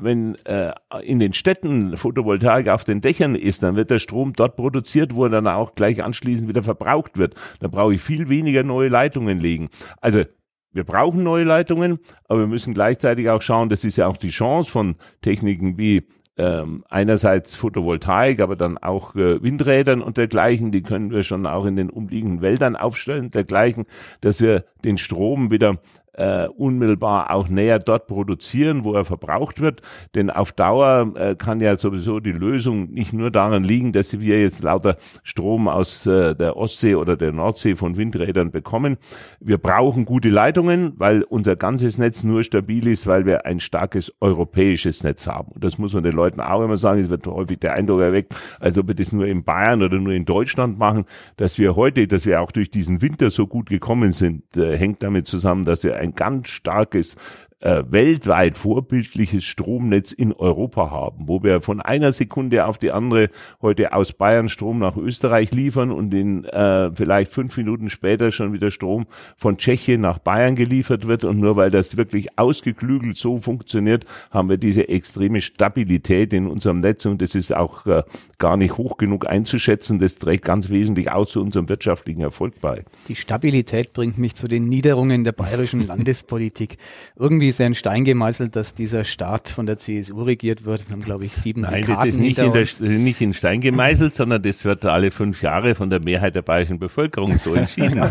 Speaker 4: wenn äh, in den Städten Photovoltaik auf den Dächern ist, dann wird der Strom dort produziert, wo er dann auch gleich anschließend wieder verbraucht wird. Da brauche ich viel weniger neue Leitungen legen. Also wir brauchen neue Leitungen, aber wir müssen gleichzeitig auch schauen, das ist ja auch die Chance von Techniken wie ähm, einerseits Photovoltaik, aber dann auch äh, Windrädern und dergleichen, die können wir schon auch in den umliegenden Wäldern aufstellen, dergleichen, dass wir den Strom wieder äh, unmittelbar auch näher dort produzieren, wo er verbraucht wird. Denn auf Dauer äh, kann ja sowieso die Lösung nicht nur daran liegen, dass wir jetzt lauter Strom aus äh, der Ostsee oder der Nordsee von Windrädern bekommen. Wir brauchen gute Leitungen, weil unser ganzes Netz nur stabil ist, weil wir ein starkes europäisches Netz haben. Und das muss man den Leuten auch immer sagen. Es wird häufig der Eindruck erweckt, als ob wir das nur in Bayern oder nur in Deutschland machen. Dass wir heute, dass wir auch durch diesen Winter so gut gekommen sind, äh, hängt damit zusammen, dass wir ein ganz starkes äh, weltweit vorbildliches Stromnetz in Europa haben, wo wir von einer Sekunde auf die andere heute aus Bayern Strom nach Österreich liefern und in äh, vielleicht fünf Minuten später schon wieder Strom von Tschechien nach Bayern geliefert wird. Und nur weil das wirklich ausgeklügelt so funktioniert, haben wir diese extreme Stabilität in unserem Netz und das ist auch äh, gar nicht hoch genug einzuschätzen. Das trägt ganz wesentlich auch zu unserem wirtschaftlichen Erfolg bei.
Speaker 3: Die Stabilität bringt mich zu den Niederungen der bayerischen Landespolitik. Irgendwie ist ja in Stein gemeißelt, dass dieser Staat von der CSU regiert wird. Wir haben, glaube ich, sieben
Speaker 4: Nein,
Speaker 3: Dekaden
Speaker 4: das ist nicht in, der, nicht in Stein gemeißelt, sondern das wird alle fünf Jahre von der Mehrheit der bayerischen Bevölkerung so entschieden.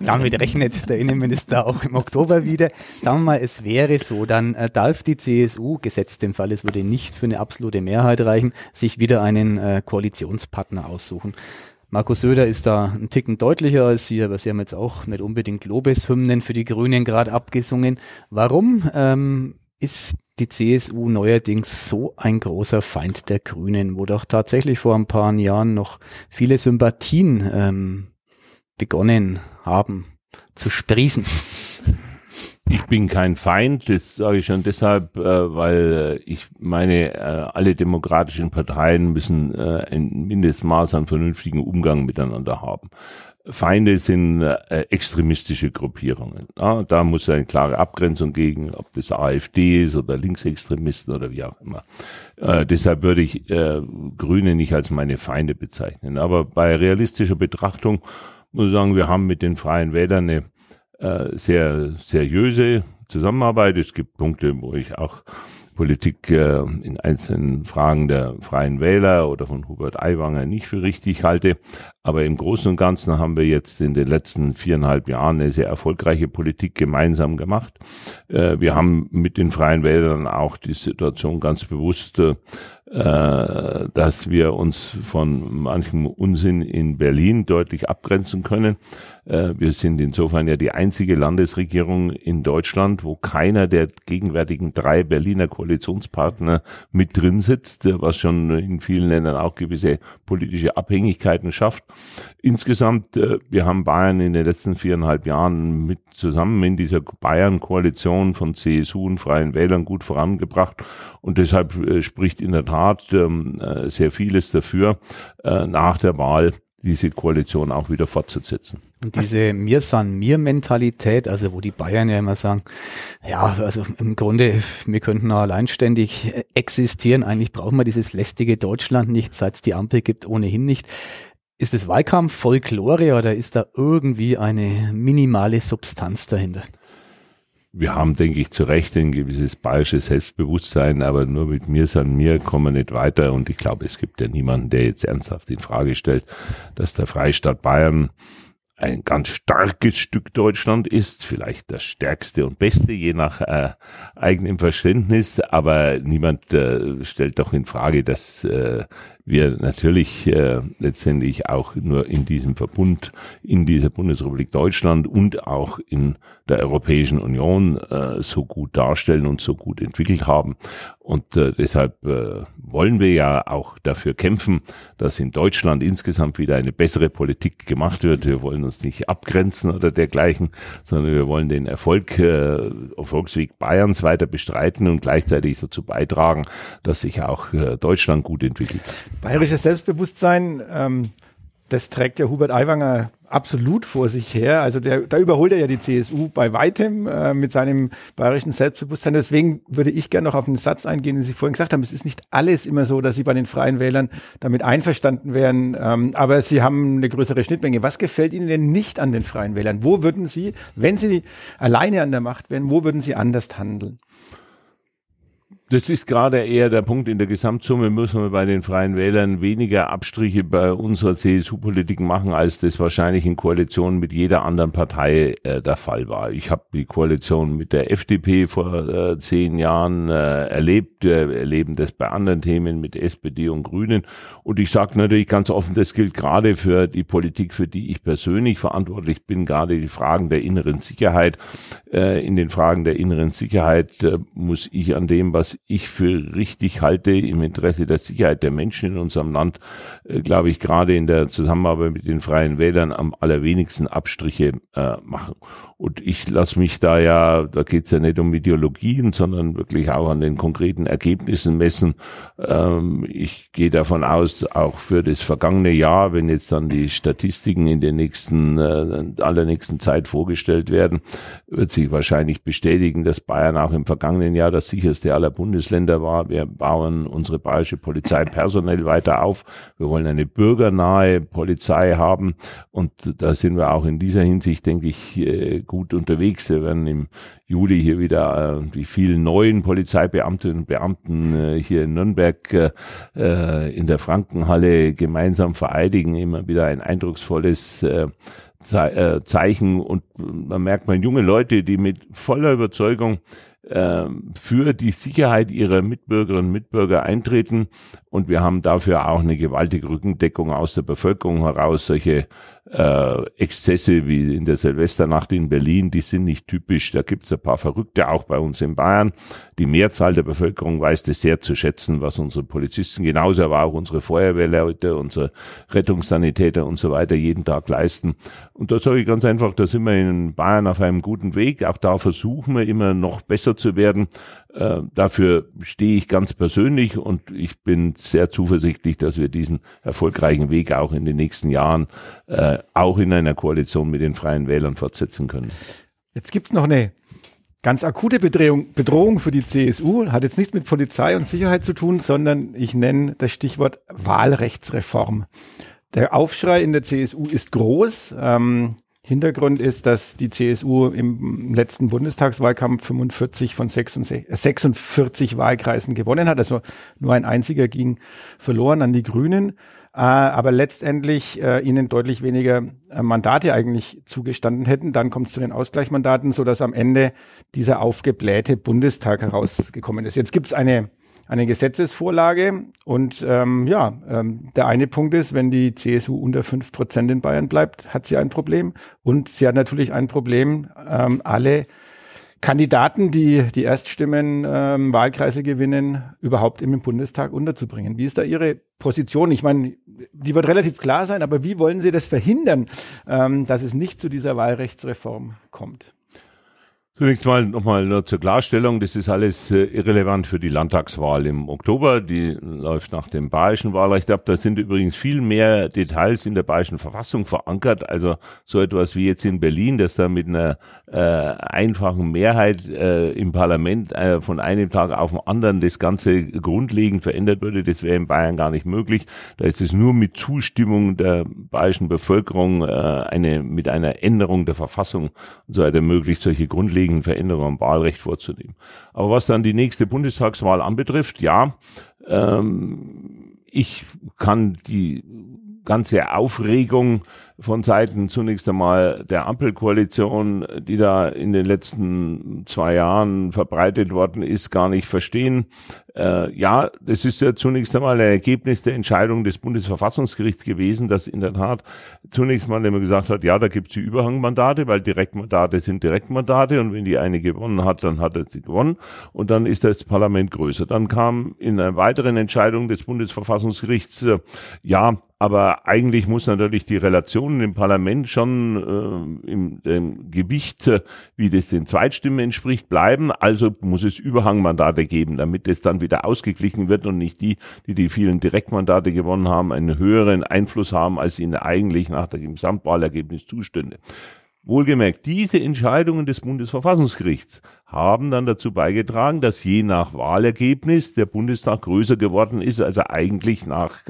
Speaker 3: Damit rechnet der Innenminister auch im Oktober wieder. Sagen wir mal, es wäre so, dann äh, darf die CSU, gesetzt im Fall, es würde nicht für eine absolute Mehrheit reichen, sich wieder einen äh, Koalitionspartner aussuchen. Markus Söder ist da ein Ticken deutlicher als Sie, aber Sie haben jetzt auch nicht unbedingt Lobeshymnen für die Grünen gerade abgesungen. Warum ähm, ist die CSU neuerdings so ein großer Feind der Grünen, wo doch tatsächlich vor ein paar Jahren noch viele Sympathien ähm, begonnen haben zu sprießen?
Speaker 4: Ich bin kein Feind, das sage ich schon deshalb, äh, weil äh, ich meine, äh, alle demokratischen Parteien müssen ein Mindestmaß an vernünftigen Umgang miteinander haben. Feinde sind extremistische Gruppierungen. Da muss eine klare Abgrenzung gegen, ob das AfD ist oder Linksextremisten oder wie auch immer. Deshalb würde ich Grüne nicht als meine Feinde bezeichnen. Aber bei realistischer Betrachtung muss ich sagen, wir haben mit den Freien Wählern eine äh, sehr seriöse Zusammenarbeit. Es gibt Punkte, wo ich auch Politik äh, in einzelnen Fragen der Freien Wähler oder von Hubert Aiwanger nicht für richtig halte. Aber im Großen und Ganzen haben wir jetzt in den letzten viereinhalb Jahren eine sehr erfolgreiche Politik gemeinsam gemacht. Äh, wir haben mit den Freien Wählern auch die Situation ganz bewusst äh, dass wir uns von manchem Unsinn in Berlin deutlich abgrenzen können. Äh, wir sind insofern ja die einzige Landesregierung in Deutschland, wo keiner der gegenwärtigen drei Berliner Koalitionspartner mit drin sitzt, was schon in vielen Ländern auch gewisse politische Abhängigkeiten schafft. Insgesamt, äh, wir haben Bayern in den letzten viereinhalb Jahren mit zusammen in dieser Bayern-Koalition von CSU und Freien Wählern gut vorangebracht und deshalb spricht in der Tat ähm, äh, sehr vieles dafür, äh, nach der Wahl diese Koalition auch wieder fortzusetzen.
Speaker 3: Und diese Mir san mir Mentalität, also wo die Bayern ja immer sagen, ja, also im Grunde, wir könnten alleinständig existieren, eigentlich brauchen wir dieses lästige Deutschland nicht, seit es die Ampel gibt, ohnehin nicht. Ist es Wahlkampf, Folklore oder ist da irgendwie eine minimale Substanz dahinter?
Speaker 4: Wir haben, denke ich, zu Recht ein gewisses bayerisches Selbstbewusstsein, aber nur mit mir san mir kommen wir nicht weiter. Und ich glaube, es gibt ja niemanden, der jetzt ernsthaft in Frage stellt, dass der Freistaat Bayern ein ganz starkes Stück Deutschland ist, vielleicht das stärkste und beste, je nach äh, eigenem Verständnis, aber niemand äh, stellt doch in Frage, dass äh, wir natürlich äh, letztendlich auch nur in diesem Verbund, in dieser Bundesrepublik Deutschland und auch in der Europäischen Union äh, so gut darstellen und so gut entwickelt haben. Und äh, deshalb äh, wollen wir ja auch dafür kämpfen, dass in Deutschland insgesamt wieder eine bessere Politik gemacht wird. Wir wollen uns nicht abgrenzen oder dergleichen, sondern wir wollen den Erfolg, äh, Erfolgsweg Bayerns weiter bestreiten und gleichzeitig dazu beitragen, dass sich auch äh, Deutschland gut entwickelt.
Speaker 2: Bayerisches Selbstbewusstsein, ähm, das trägt ja Hubert Aiwanger absolut vor sich her. Also der, da überholt er ja die CSU bei weitem äh, mit seinem bayerischen Selbstbewusstsein. Deswegen würde ich gerne noch auf einen Satz eingehen, den Sie vorhin gesagt haben. Es ist nicht alles immer so, dass Sie bei den Freien Wählern damit einverstanden wären, ähm, aber Sie haben eine größere Schnittmenge. Was gefällt Ihnen denn nicht an den Freien Wählern? Wo würden Sie, wenn Sie alleine an der Macht wären, wo würden Sie anders handeln?
Speaker 4: Das ist gerade eher der Punkt. In der Gesamtsumme müssen wir bei den Freien Wählern weniger Abstriche bei unserer CSU-Politik machen, als das wahrscheinlich in Koalition mit jeder anderen Partei äh, der Fall war. Ich habe die Koalition mit der FDP vor äh, zehn Jahren äh, erlebt, wir erleben das bei anderen Themen mit SPD und Grünen. Und ich sage natürlich ganz offen, das gilt gerade für die Politik, für die ich persönlich verantwortlich bin, gerade die Fragen der inneren Sicherheit. Äh, in den Fragen der inneren Sicherheit äh, muss ich an dem, was ich für richtig halte im Interesse der Sicherheit der Menschen in unserem Land, äh, glaube ich, gerade in der Zusammenarbeit mit den Freien Wählern am allerwenigsten Abstriche äh, machen. Und ich lasse mich da ja, da geht's ja nicht um Ideologien, sondern wirklich auch an den konkreten Ergebnissen messen. Ähm, ich gehe davon aus, auch für das vergangene Jahr, wenn jetzt dann die Statistiken in der nächsten, äh, allernächsten Zeit vorgestellt werden, wird sich wahrscheinlich bestätigen, dass Bayern auch im vergangenen Jahr das sicherste aller Bund Bundesländer war. Wir bauen unsere bayerische Polizei personell weiter auf. Wir wollen eine bürgernahe Polizei haben. Und da sind wir auch in dieser Hinsicht, denke ich, äh, gut unterwegs. Wir werden im Juli hier wieder äh, die vielen neuen Polizeibeamtinnen und Beamten hier in Nürnberg in der Frankenhalle gemeinsam vereidigen. Immer wieder ein eindrucksvolles äh, Zeichen und man merkt man junge Leute, die mit voller Überzeugung äh, für die Sicherheit ihrer Mitbürgerinnen und Mitbürger eintreten und wir haben dafür auch eine gewaltige Rückendeckung aus der Bevölkerung heraus. Solche äh, Exzesse wie in der Silvesternacht in Berlin, die sind nicht typisch. Da gibt es ein paar Verrückte auch bei uns in Bayern. Die Mehrzahl der Bevölkerung weiß es sehr zu schätzen, was unsere Polizisten, genauso aber auch unsere Feuerwehrleute, unsere Rettungssanitäter und so weiter jeden Tag leisten. Und da sage ich ganz einfach, da sind wir in Bayern auf einem guten Weg. Auch da versuchen wir immer noch besser zu werden. Äh, dafür stehe ich ganz persönlich und ich bin sehr zuversichtlich, dass wir diesen erfolgreichen Weg auch in den nächsten Jahren äh, auch in einer Koalition mit den Freien Wählern fortsetzen können.
Speaker 2: Jetzt gibt's noch eine ganz akute Bedrohung, Bedrohung für die CSU. Hat jetzt nichts mit Polizei und Sicherheit zu tun, sondern ich nenne das Stichwort Wahlrechtsreform. Der Aufschrei in der CSU ist groß. Ähm, Hintergrund ist, dass die CSU im letzten Bundestagswahlkampf 45 von 66, 46 äh, Wahlkreisen gewonnen hat. Also nur ein einziger ging verloren an die Grünen. Äh, aber letztendlich äh, ihnen deutlich weniger Mandate eigentlich zugestanden hätten. Dann kommt es zu den Ausgleichsmandaten, so dass am Ende dieser aufgeblähte Bundestag herausgekommen ist. Jetzt gibt es eine eine Gesetzesvorlage. Und ähm, ja, ähm, der eine Punkt ist, wenn die CSU unter fünf Prozent in Bayern bleibt, hat sie ein Problem. Und sie hat natürlich ein Problem, ähm, alle Kandidaten, die die Erststimmen ähm, Wahlkreise gewinnen, überhaupt im Bundestag unterzubringen. Wie ist da Ihre Position? Ich meine, die wird relativ klar sein, aber wie wollen Sie das verhindern, ähm, dass es nicht zu dieser Wahlrechtsreform kommt?
Speaker 4: Zunächst mal nochmal nur zur Klarstellung, das ist alles äh, irrelevant für die Landtagswahl im Oktober. Die läuft nach dem bayerischen Wahlrecht ab. Da sind übrigens viel mehr Details in der bayerischen Verfassung verankert. Also so etwas wie jetzt in Berlin, dass da mit einer äh, einfachen Mehrheit äh, im Parlament äh, von einem Tag auf den anderen das Ganze grundlegend verändert würde, das wäre in Bayern gar nicht möglich. Da ist es nur mit Zustimmung der bayerischen Bevölkerung äh, eine mit einer Änderung der Verfassung und so weiter möglich, solche grundlegenden grundlegenden Veränderungen am Wahlrecht vorzunehmen. Aber was dann die nächste Bundestagswahl anbetrifft, ja, ähm, ich kann die ganze Aufregung von Seiten zunächst einmal der Ampelkoalition, die da in den letzten zwei Jahren verbreitet worden ist, gar nicht verstehen. Äh, ja, das ist ja zunächst einmal ein Ergebnis der Entscheidung des Bundesverfassungsgerichts gewesen, dass in der Tat zunächst mal immer gesagt hat, ja, da gibt es die Überhangmandate, weil Direktmandate sind Direktmandate und wenn die eine gewonnen hat, dann hat er sie gewonnen und dann ist das Parlament größer. Dann kam in einer weiteren Entscheidung des Bundesverfassungsgerichts, äh, ja, aber eigentlich muss natürlich die Relation im Parlament schon äh, im, im Gewicht, äh, wie das den Zweitstimmen entspricht, bleiben. Also muss es Überhangmandate geben, damit es dann wieder ausgeglichen wird und nicht die, die die vielen Direktmandate gewonnen haben, einen höheren Einfluss haben, als ihnen eigentlich nach dem Gesamtwahlergebnis zustünde. Wohlgemerkt, diese Entscheidungen des Bundesverfassungsgerichts haben dann dazu beigetragen, dass je nach Wahlergebnis der Bundestag größer geworden ist, als er eigentlich nach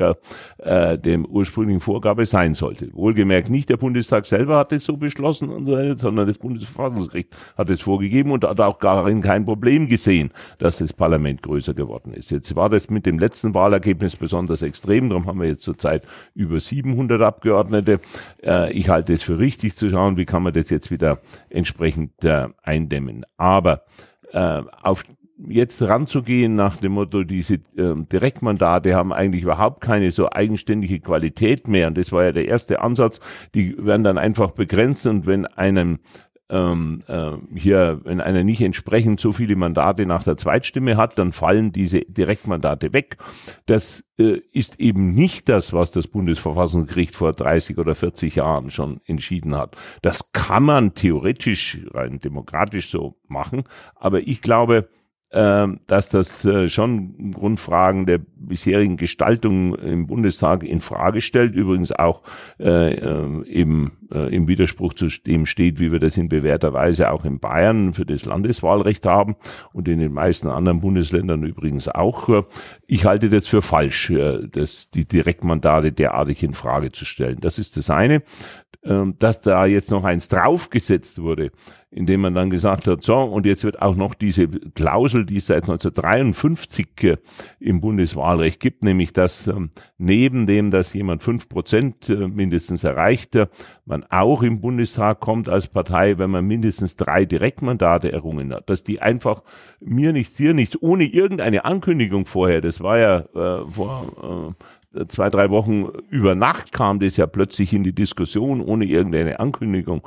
Speaker 4: äh, dem ursprünglichen Vorgabe sein sollte. Wohlgemerkt nicht der Bundestag selber hat es so beschlossen und so sondern das Bundesverfassungsgericht hat es vorgegeben und hat auch darin kein Problem gesehen, dass das Parlament größer geworden ist. Jetzt war das mit dem letzten Wahlergebnis besonders extrem, darum haben wir jetzt zurzeit über 700 Abgeordnete. Äh, ich halte es für richtig zu schauen, wie kann man das jetzt wieder entsprechend äh, eindämmen. Aber aber äh, auf jetzt ranzugehen nach dem Motto, diese äh, Direktmandate haben eigentlich überhaupt keine so eigenständige Qualität mehr. Und das war ja der erste Ansatz. Die werden dann einfach begrenzt und wenn einem ähm, äh, hier, wenn einer nicht entsprechend so viele Mandate nach der Zweitstimme hat, dann fallen diese Direktmandate weg. Das äh, ist eben nicht das, was das Bundesverfassungsgericht vor 30 oder 40 Jahren schon entschieden hat. Das kann man theoretisch rein demokratisch so machen, aber ich glaube, dass das äh, schon Grundfragen der bisherigen Gestaltung im Bundestag in Frage stellt, übrigens auch äh, äh, eben äh, im Widerspruch zu dem steht, wie wir das in bewährter Weise auch in Bayern für das Landeswahlrecht haben und in den meisten anderen Bundesländern übrigens auch. Ich halte das für falsch, äh, das, die Direktmandate derartig in Frage zu stellen. Das ist das eine. Ähm, dass da jetzt noch eins draufgesetzt wurde, indem man dann gesagt hat, so, und jetzt wird auch noch diese Klausel, die es seit 1953 äh, im Bundeswahlrecht gibt, nämlich dass ähm, neben dem, dass jemand fünf Prozent äh, mindestens erreicht, äh, man auch im Bundestag kommt als Partei, wenn man mindestens drei Direktmandate errungen hat, dass die einfach mir nichts, dir nichts, ohne irgendeine Ankündigung vorher, das war ja äh, vor äh, zwei, drei Wochen über Nacht kam das ja plötzlich in die Diskussion ohne irgendeine Ankündigung,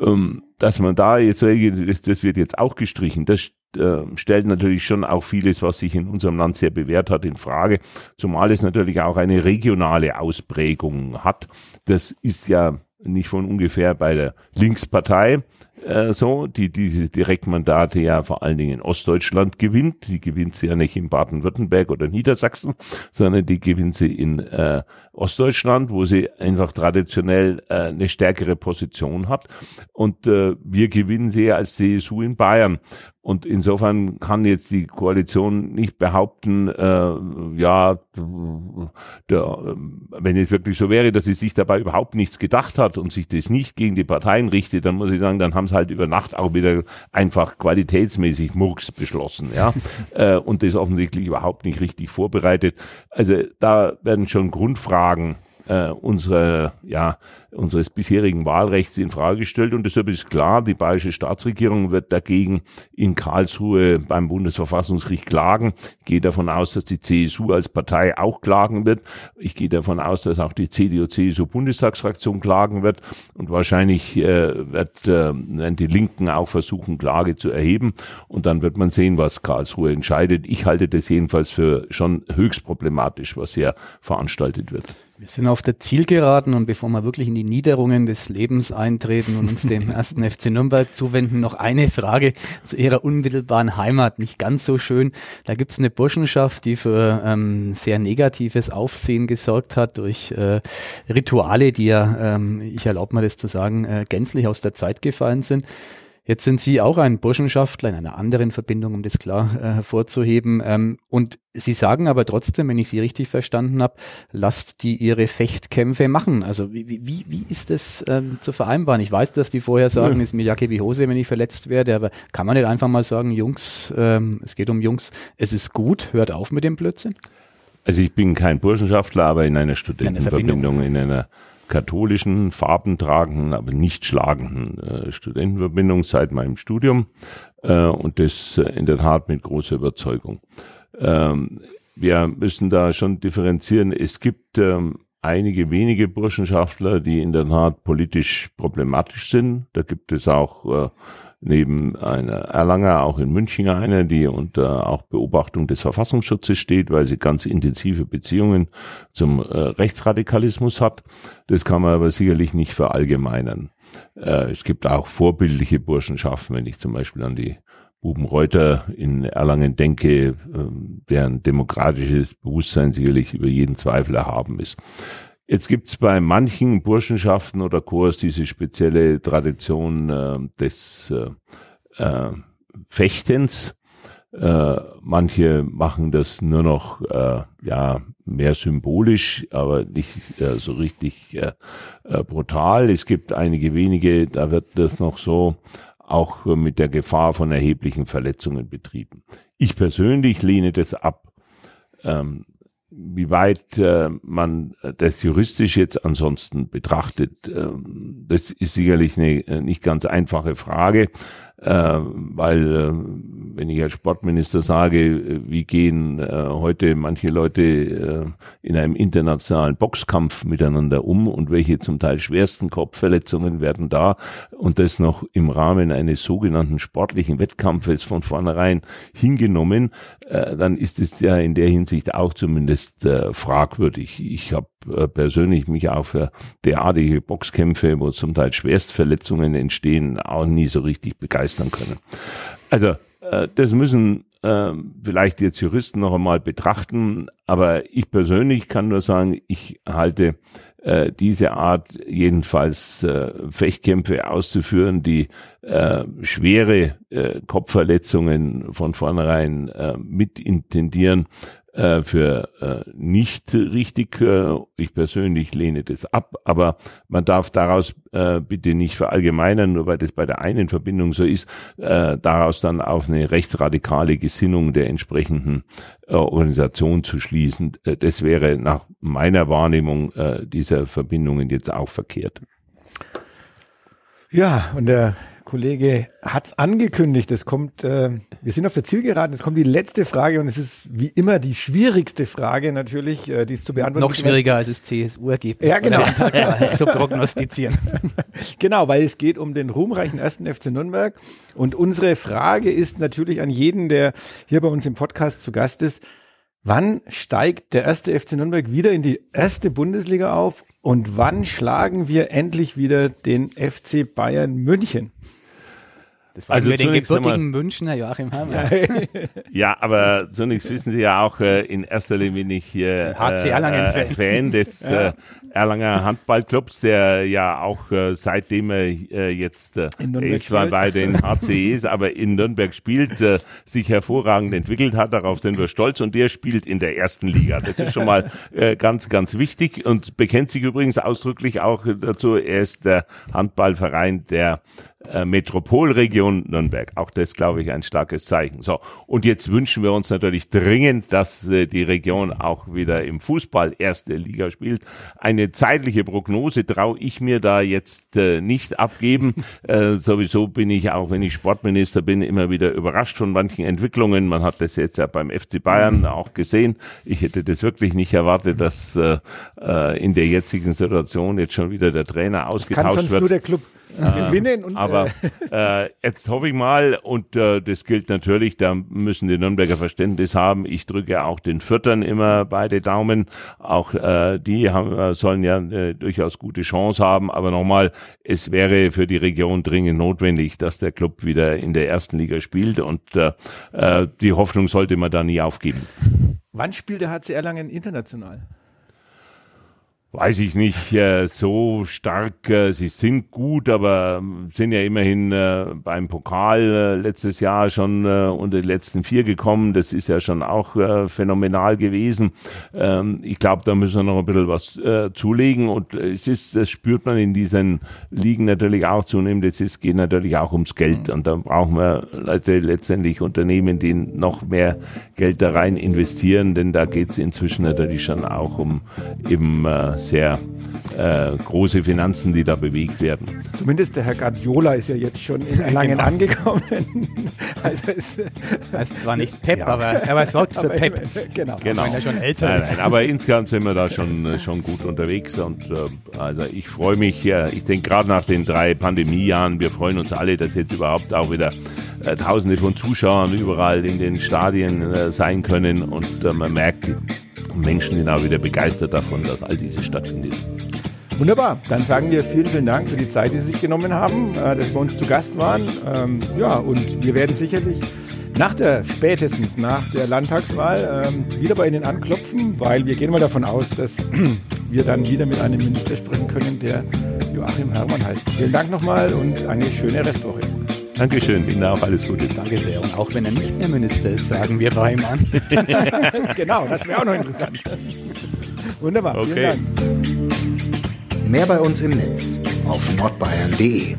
Speaker 4: ähm, dass man da jetzt, das wird jetzt auch gestrichen, das äh, stellt natürlich schon auch vieles, was sich in unserem Land sehr bewährt hat, in Frage, zumal es natürlich auch eine regionale Ausprägung hat. Das ist ja nicht von ungefähr bei der Linkspartei äh, so, die diese Direktmandate ja vor allen Dingen in Ostdeutschland gewinnt. Die gewinnt sie ja nicht in Baden-Württemberg oder Niedersachsen, sondern die gewinnt sie in äh, Ostdeutschland, wo sie einfach traditionell äh, eine stärkere Position hat. Und äh, wir gewinnen sie als CSU in Bayern. Und insofern kann jetzt die Koalition nicht behaupten, äh, ja, der, wenn es wirklich so wäre, dass sie sich dabei überhaupt nichts gedacht hat und sich das nicht gegen die Parteien richtet, dann muss ich sagen, dann haben sie halt über Nacht auch wieder einfach qualitätsmäßig Murks beschlossen, ja, äh, und das offensichtlich überhaupt nicht richtig vorbereitet. Also da werden schon Grundfragen äh, unsere, ja, unseres bisherigen Wahlrechts in Frage gestellt. Und deshalb ist klar, die bayerische Staatsregierung wird dagegen in Karlsruhe beim Bundesverfassungsgericht klagen. Ich gehe davon aus, dass die CSU als Partei auch klagen wird. Ich gehe davon aus, dass auch die CDU-CSU-Bundestagsfraktion klagen wird. Und wahrscheinlich äh, wird, äh, werden die Linken auch versuchen, Klage zu erheben. Und dann wird man sehen, was Karlsruhe entscheidet. Ich halte das jedenfalls für schon höchst problematisch, was hier veranstaltet wird.
Speaker 3: Wir sind auf der Zielgeraden und bevor wir wirklich in die Niederungen des Lebens eintreten und uns dem ersten FC Nürnberg zuwenden, noch eine Frage zu Ihrer unmittelbaren Heimat. Nicht ganz so schön. Da gibt es eine Burschenschaft, die für ähm, sehr negatives Aufsehen gesorgt hat durch äh, Rituale, die ja, ähm, ich erlaube mir das zu sagen, äh, gänzlich aus der Zeit gefallen sind. Jetzt sind Sie auch ein Burschenschaftler in einer anderen Verbindung, um das klar äh, hervorzuheben. Ähm, und Sie sagen aber trotzdem, wenn ich Sie richtig verstanden habe, lasst die ihre Fechtkämpfe machen. Also wie, wie, wie ist das ähm, zu vereinbaren? Ich weiß, dass die vorher sagen, ja. ist mir Jacke wie Hose, wenn ich verletzt werde, aber kann man nicht einfach mal sagen, Jungs, ähm, es geht um Jungs, es ist gut, hört auf mit dem Blödsinn?
Speaker 4: Also ich bin kein Burschenschaftler, aber in einer Studentenverbindung, in einer katholischen, farbentragenden, aber nicht schlagenden äh, Studentenverbindung seit meinem Studium äh, und das äh, in der Tat mit großer Überzeugung. Ähm, wir müssen da schon differenzieren. Es gibt ähm, einige wenige Burschenschaftler, die in der Tat politisch problematisch sind. Da gibt es auch äh, neben einer Erlanger auch in München eine, die unter auch Beobachtung des Verfassungsschutzes steht, weil sie ganz intensive Beziehungen zum äh, Rechtsradikalismus hat. Das kann man aber sicherlich nicht verallgemeinern. Äh, es gibt auch vorbildliche Burschenschaften, wenn ich zum Beispiel an die Bubenreuter in Erlangen denke, äh, deren demokratisches Bewusstsein sicherlich über jeden Zweifel erhaben ist. Jetzt gibt's bei manchen Burschenschaften oder Chors diese spezielle Tradition äh, des äh, äh, Fechtens. Äh, manche machen das nur noch äh, ja mehr symbolisch, aber nicht äh, so richtig äh, äh, brutal. Es gibt einige wenige, da wird das noch so auch mit der Gefahr von erheblichen Verletzungen betrieben. Ich persönlich lehne das ab. Ähm, wie weit äh, man das juristisch jetzt ansonsten betrachtet, äh, das ist sicherlich eine äh, nicht ganz einfache Frage äh, weil äh, wenn ich als Sportminister sage, äh, wie gehen äh, heute manche Leute äh, in einem internationalen Boxkampf miteinander um und welche zum Teil schwersten Kopfverletzungen werden da und das noch im Rahmen eines sogenannten sportlichen Wettkampfes von vornherein hingenommen, äh, dann ist es ja in der Hinsicht auch zumindest äh, fragwürdig. Ich habe äh, persönlich mich auch für derartige Boxkämpfe, wo zum Teil Schwerstverletzungen entstehen, auch nie so richtig begeistern können. Also äh, das müssen äh, vielleicht jetzt Juristen noch einmal betrachten, aber ich persönlich kann nur sagen, ich halte äh, diese Art jedenfalls äh, Fechtkämpfe auszuführen, die äh, schwere äh, Kopfverletzungen von vornherein äh, mit intendieren, äh, für äh, nicht richtig. Äh, ich persönlich lehne das ab, aber man darf daraus äh, bitte nicht verallgemeinern, nur weil das bei der einen Verbindung so ist, äh, daraus dann auf eine rechtsradikale Gesinnung der entsprechenden äh, Organisation zu schließen. Äh, das wäre nach meiner Wahrnehmung äh, dieser Verbindungen jetzt auch verkehrt.
Speaker 2: Ja, und der Kollege hat's angekündigt. Es kommt, äh, wir sind auf der Zielgeraden. Es kommt die letzte Frage und es ist wie immer die schwierigste Frage natürlich, äh, die es zu beantworten.
Speaker 3: Noch schwieriger als das CSU-Ergebnis.
Speaker 2: Ja, genau.
Speaker 3: zu prognostizieren.
Speaker 2: genau, weil es geht um den ruhmreichen ersten FC Nürnberg. Und unsere Frage ist natürlich an jeden, der hier bei uns im Podcast zu Gast ist. Wann steigt der erste FC Nürnberg wieder in die erste Bundesliga auf und wann schlagen wir endlich wieder den FC Bayern München?
Speaker 3: Das war also den gebürtigen Münchner Joachim Hammer.
Speaker 4: ja, aber zunächst wissen Sie ja auch, äh, in erster Linie bin ich hier
Speaker 3: HC Erlangen
Speaker 4: äh, Fan des ja. äh, Erlanger Handballclubs, der ja auch äh, seitdem er äh, jetzt äh, ist zwar bei den HCEs, aber in Nürnberg spielt, äh, sich hervorragend entwickelt hat. Darauf sind wir stolz und der spielt in der ersten Liga. Das ist schon mal äh, ganz, ganz wichtig und bekennt sich übrigens ausdrücklich auch dazu. Er ist der Handballverein der äh, Metropolregion Nürnberg. Auch das, glaube ich, ein starkes Zeichen. So, und jetzt wünschen wir uns natürlich dringend, dass äh, die Region auch wieder im Fußball erste Liga spielt. Eine zeitliche Prognose traue ich mir da jetzt äh, nicht abgeben. äh, sowieso bin ich auch, wenn ich Sportminister bin, immer wieder überrascht von manchen Entwicklungen. Man hat das jetzt ja beim FC Bayern auch gesehen. Ich hätte das wirklich nicht erwartet, dass äh, äh in der jetzigen Situation jetzt schon wieder der Trainer ausgetauscht das kann sonst wird.
Speaker 2: Nur der Club gewinnen. Und,
Speaker 4: aber äh, äh, jetzt hoffe ich mal, und äh, das gilt natürlich, da müssen die Nürnberger Verständnis haben. Ich drücke auch den Viertern immer beide Daumen. Auch äh, die haben, äh, sollen ja äh, durchaus gute Chance haben. Aber nochmal, es wäre für die Region dringend notwendig, dass der Club wieder in der ersten Liga spielt. Und äh, äh die Hoffnung sollte man da nie aufgeben.
Speaker 2: Wann spielt der HC Erlangen international?
Speaker 4: Weiß ich nicht, äh, so stark. Äh, sie sind gut, aber sind ja immerhin äh, beim Pokal äh, letztes Jahr schon äh, unter die letzten vier gekommen. Das ist ja schon auch äh, phänomenal gewesen. Ähm, ich glaube, da müssen wir noch ein bisschen was äh, zulegen und es ist, das spürt man in diesen Ligen natürlich auch zunehmend. Es ist, geht natürlich auch ums Geld und da brauchen wir Leute letztendlich Unternehmen, die noch mehr Geld da rein investieren, denn da geht es inzwischen natürlich schon auch um eben äh, sehr äh, große Finanzen, die da bewegt werden.
Speaker 2: Zumindest der Herr Guardiola ist ja jetzt schon in Erlangen genau. angekommen.
Speaker 3: also ist, heißt zwar nicht Pep, ja. aber, er sorgt für Pep.
Speaker 2: Genau.
Speaker 4: genau. Ja schon älter nein, nein, aber insgesamt sind wir da schon, äh, schon gut unterwegs und äh, also ich freue mich, ja, ich denke gerade nach den drei Pandemiejahren, wir freuen uns alle, dass jetzt überhaupt auch wieder äh, Tausende von Zuschauern überall in den Stadien äh, sein können und äh, man merkt, Menschen sind auch wieder begeistert davon, dass all diese stattfindet.
Speaker 2: Wunderbar. Dann sagen wir vielen, vielen Dank für die Zeit, die Sie sich genommen haben, äh, dass Sie bei uns zu Gast waren. Ähm, ja, und wir werden sicherlich nach der, spätestens nach der Landtagswahl ähm, wieder bei Ihnen anklopfen, weil wir gehen mal davon aus, dass wir dann wieder mit einem Minister sprechen können, der Joachim Herrmann heißt. Vielen Dank nochmal und eine schöne Restwoche.
Speaker 4: Dankeschön, Ihnen auch alles Gute.
Speaker 3: Danke sehr. Und auch wenn er nicht mehr Minister ist, sagen wir bei ihm an.
Speaker 2: genau, das wäre auch noch interessant. Wunderbar, okay.
Speaker 1: Mehr bei uns im Netz auf nordbayern.de.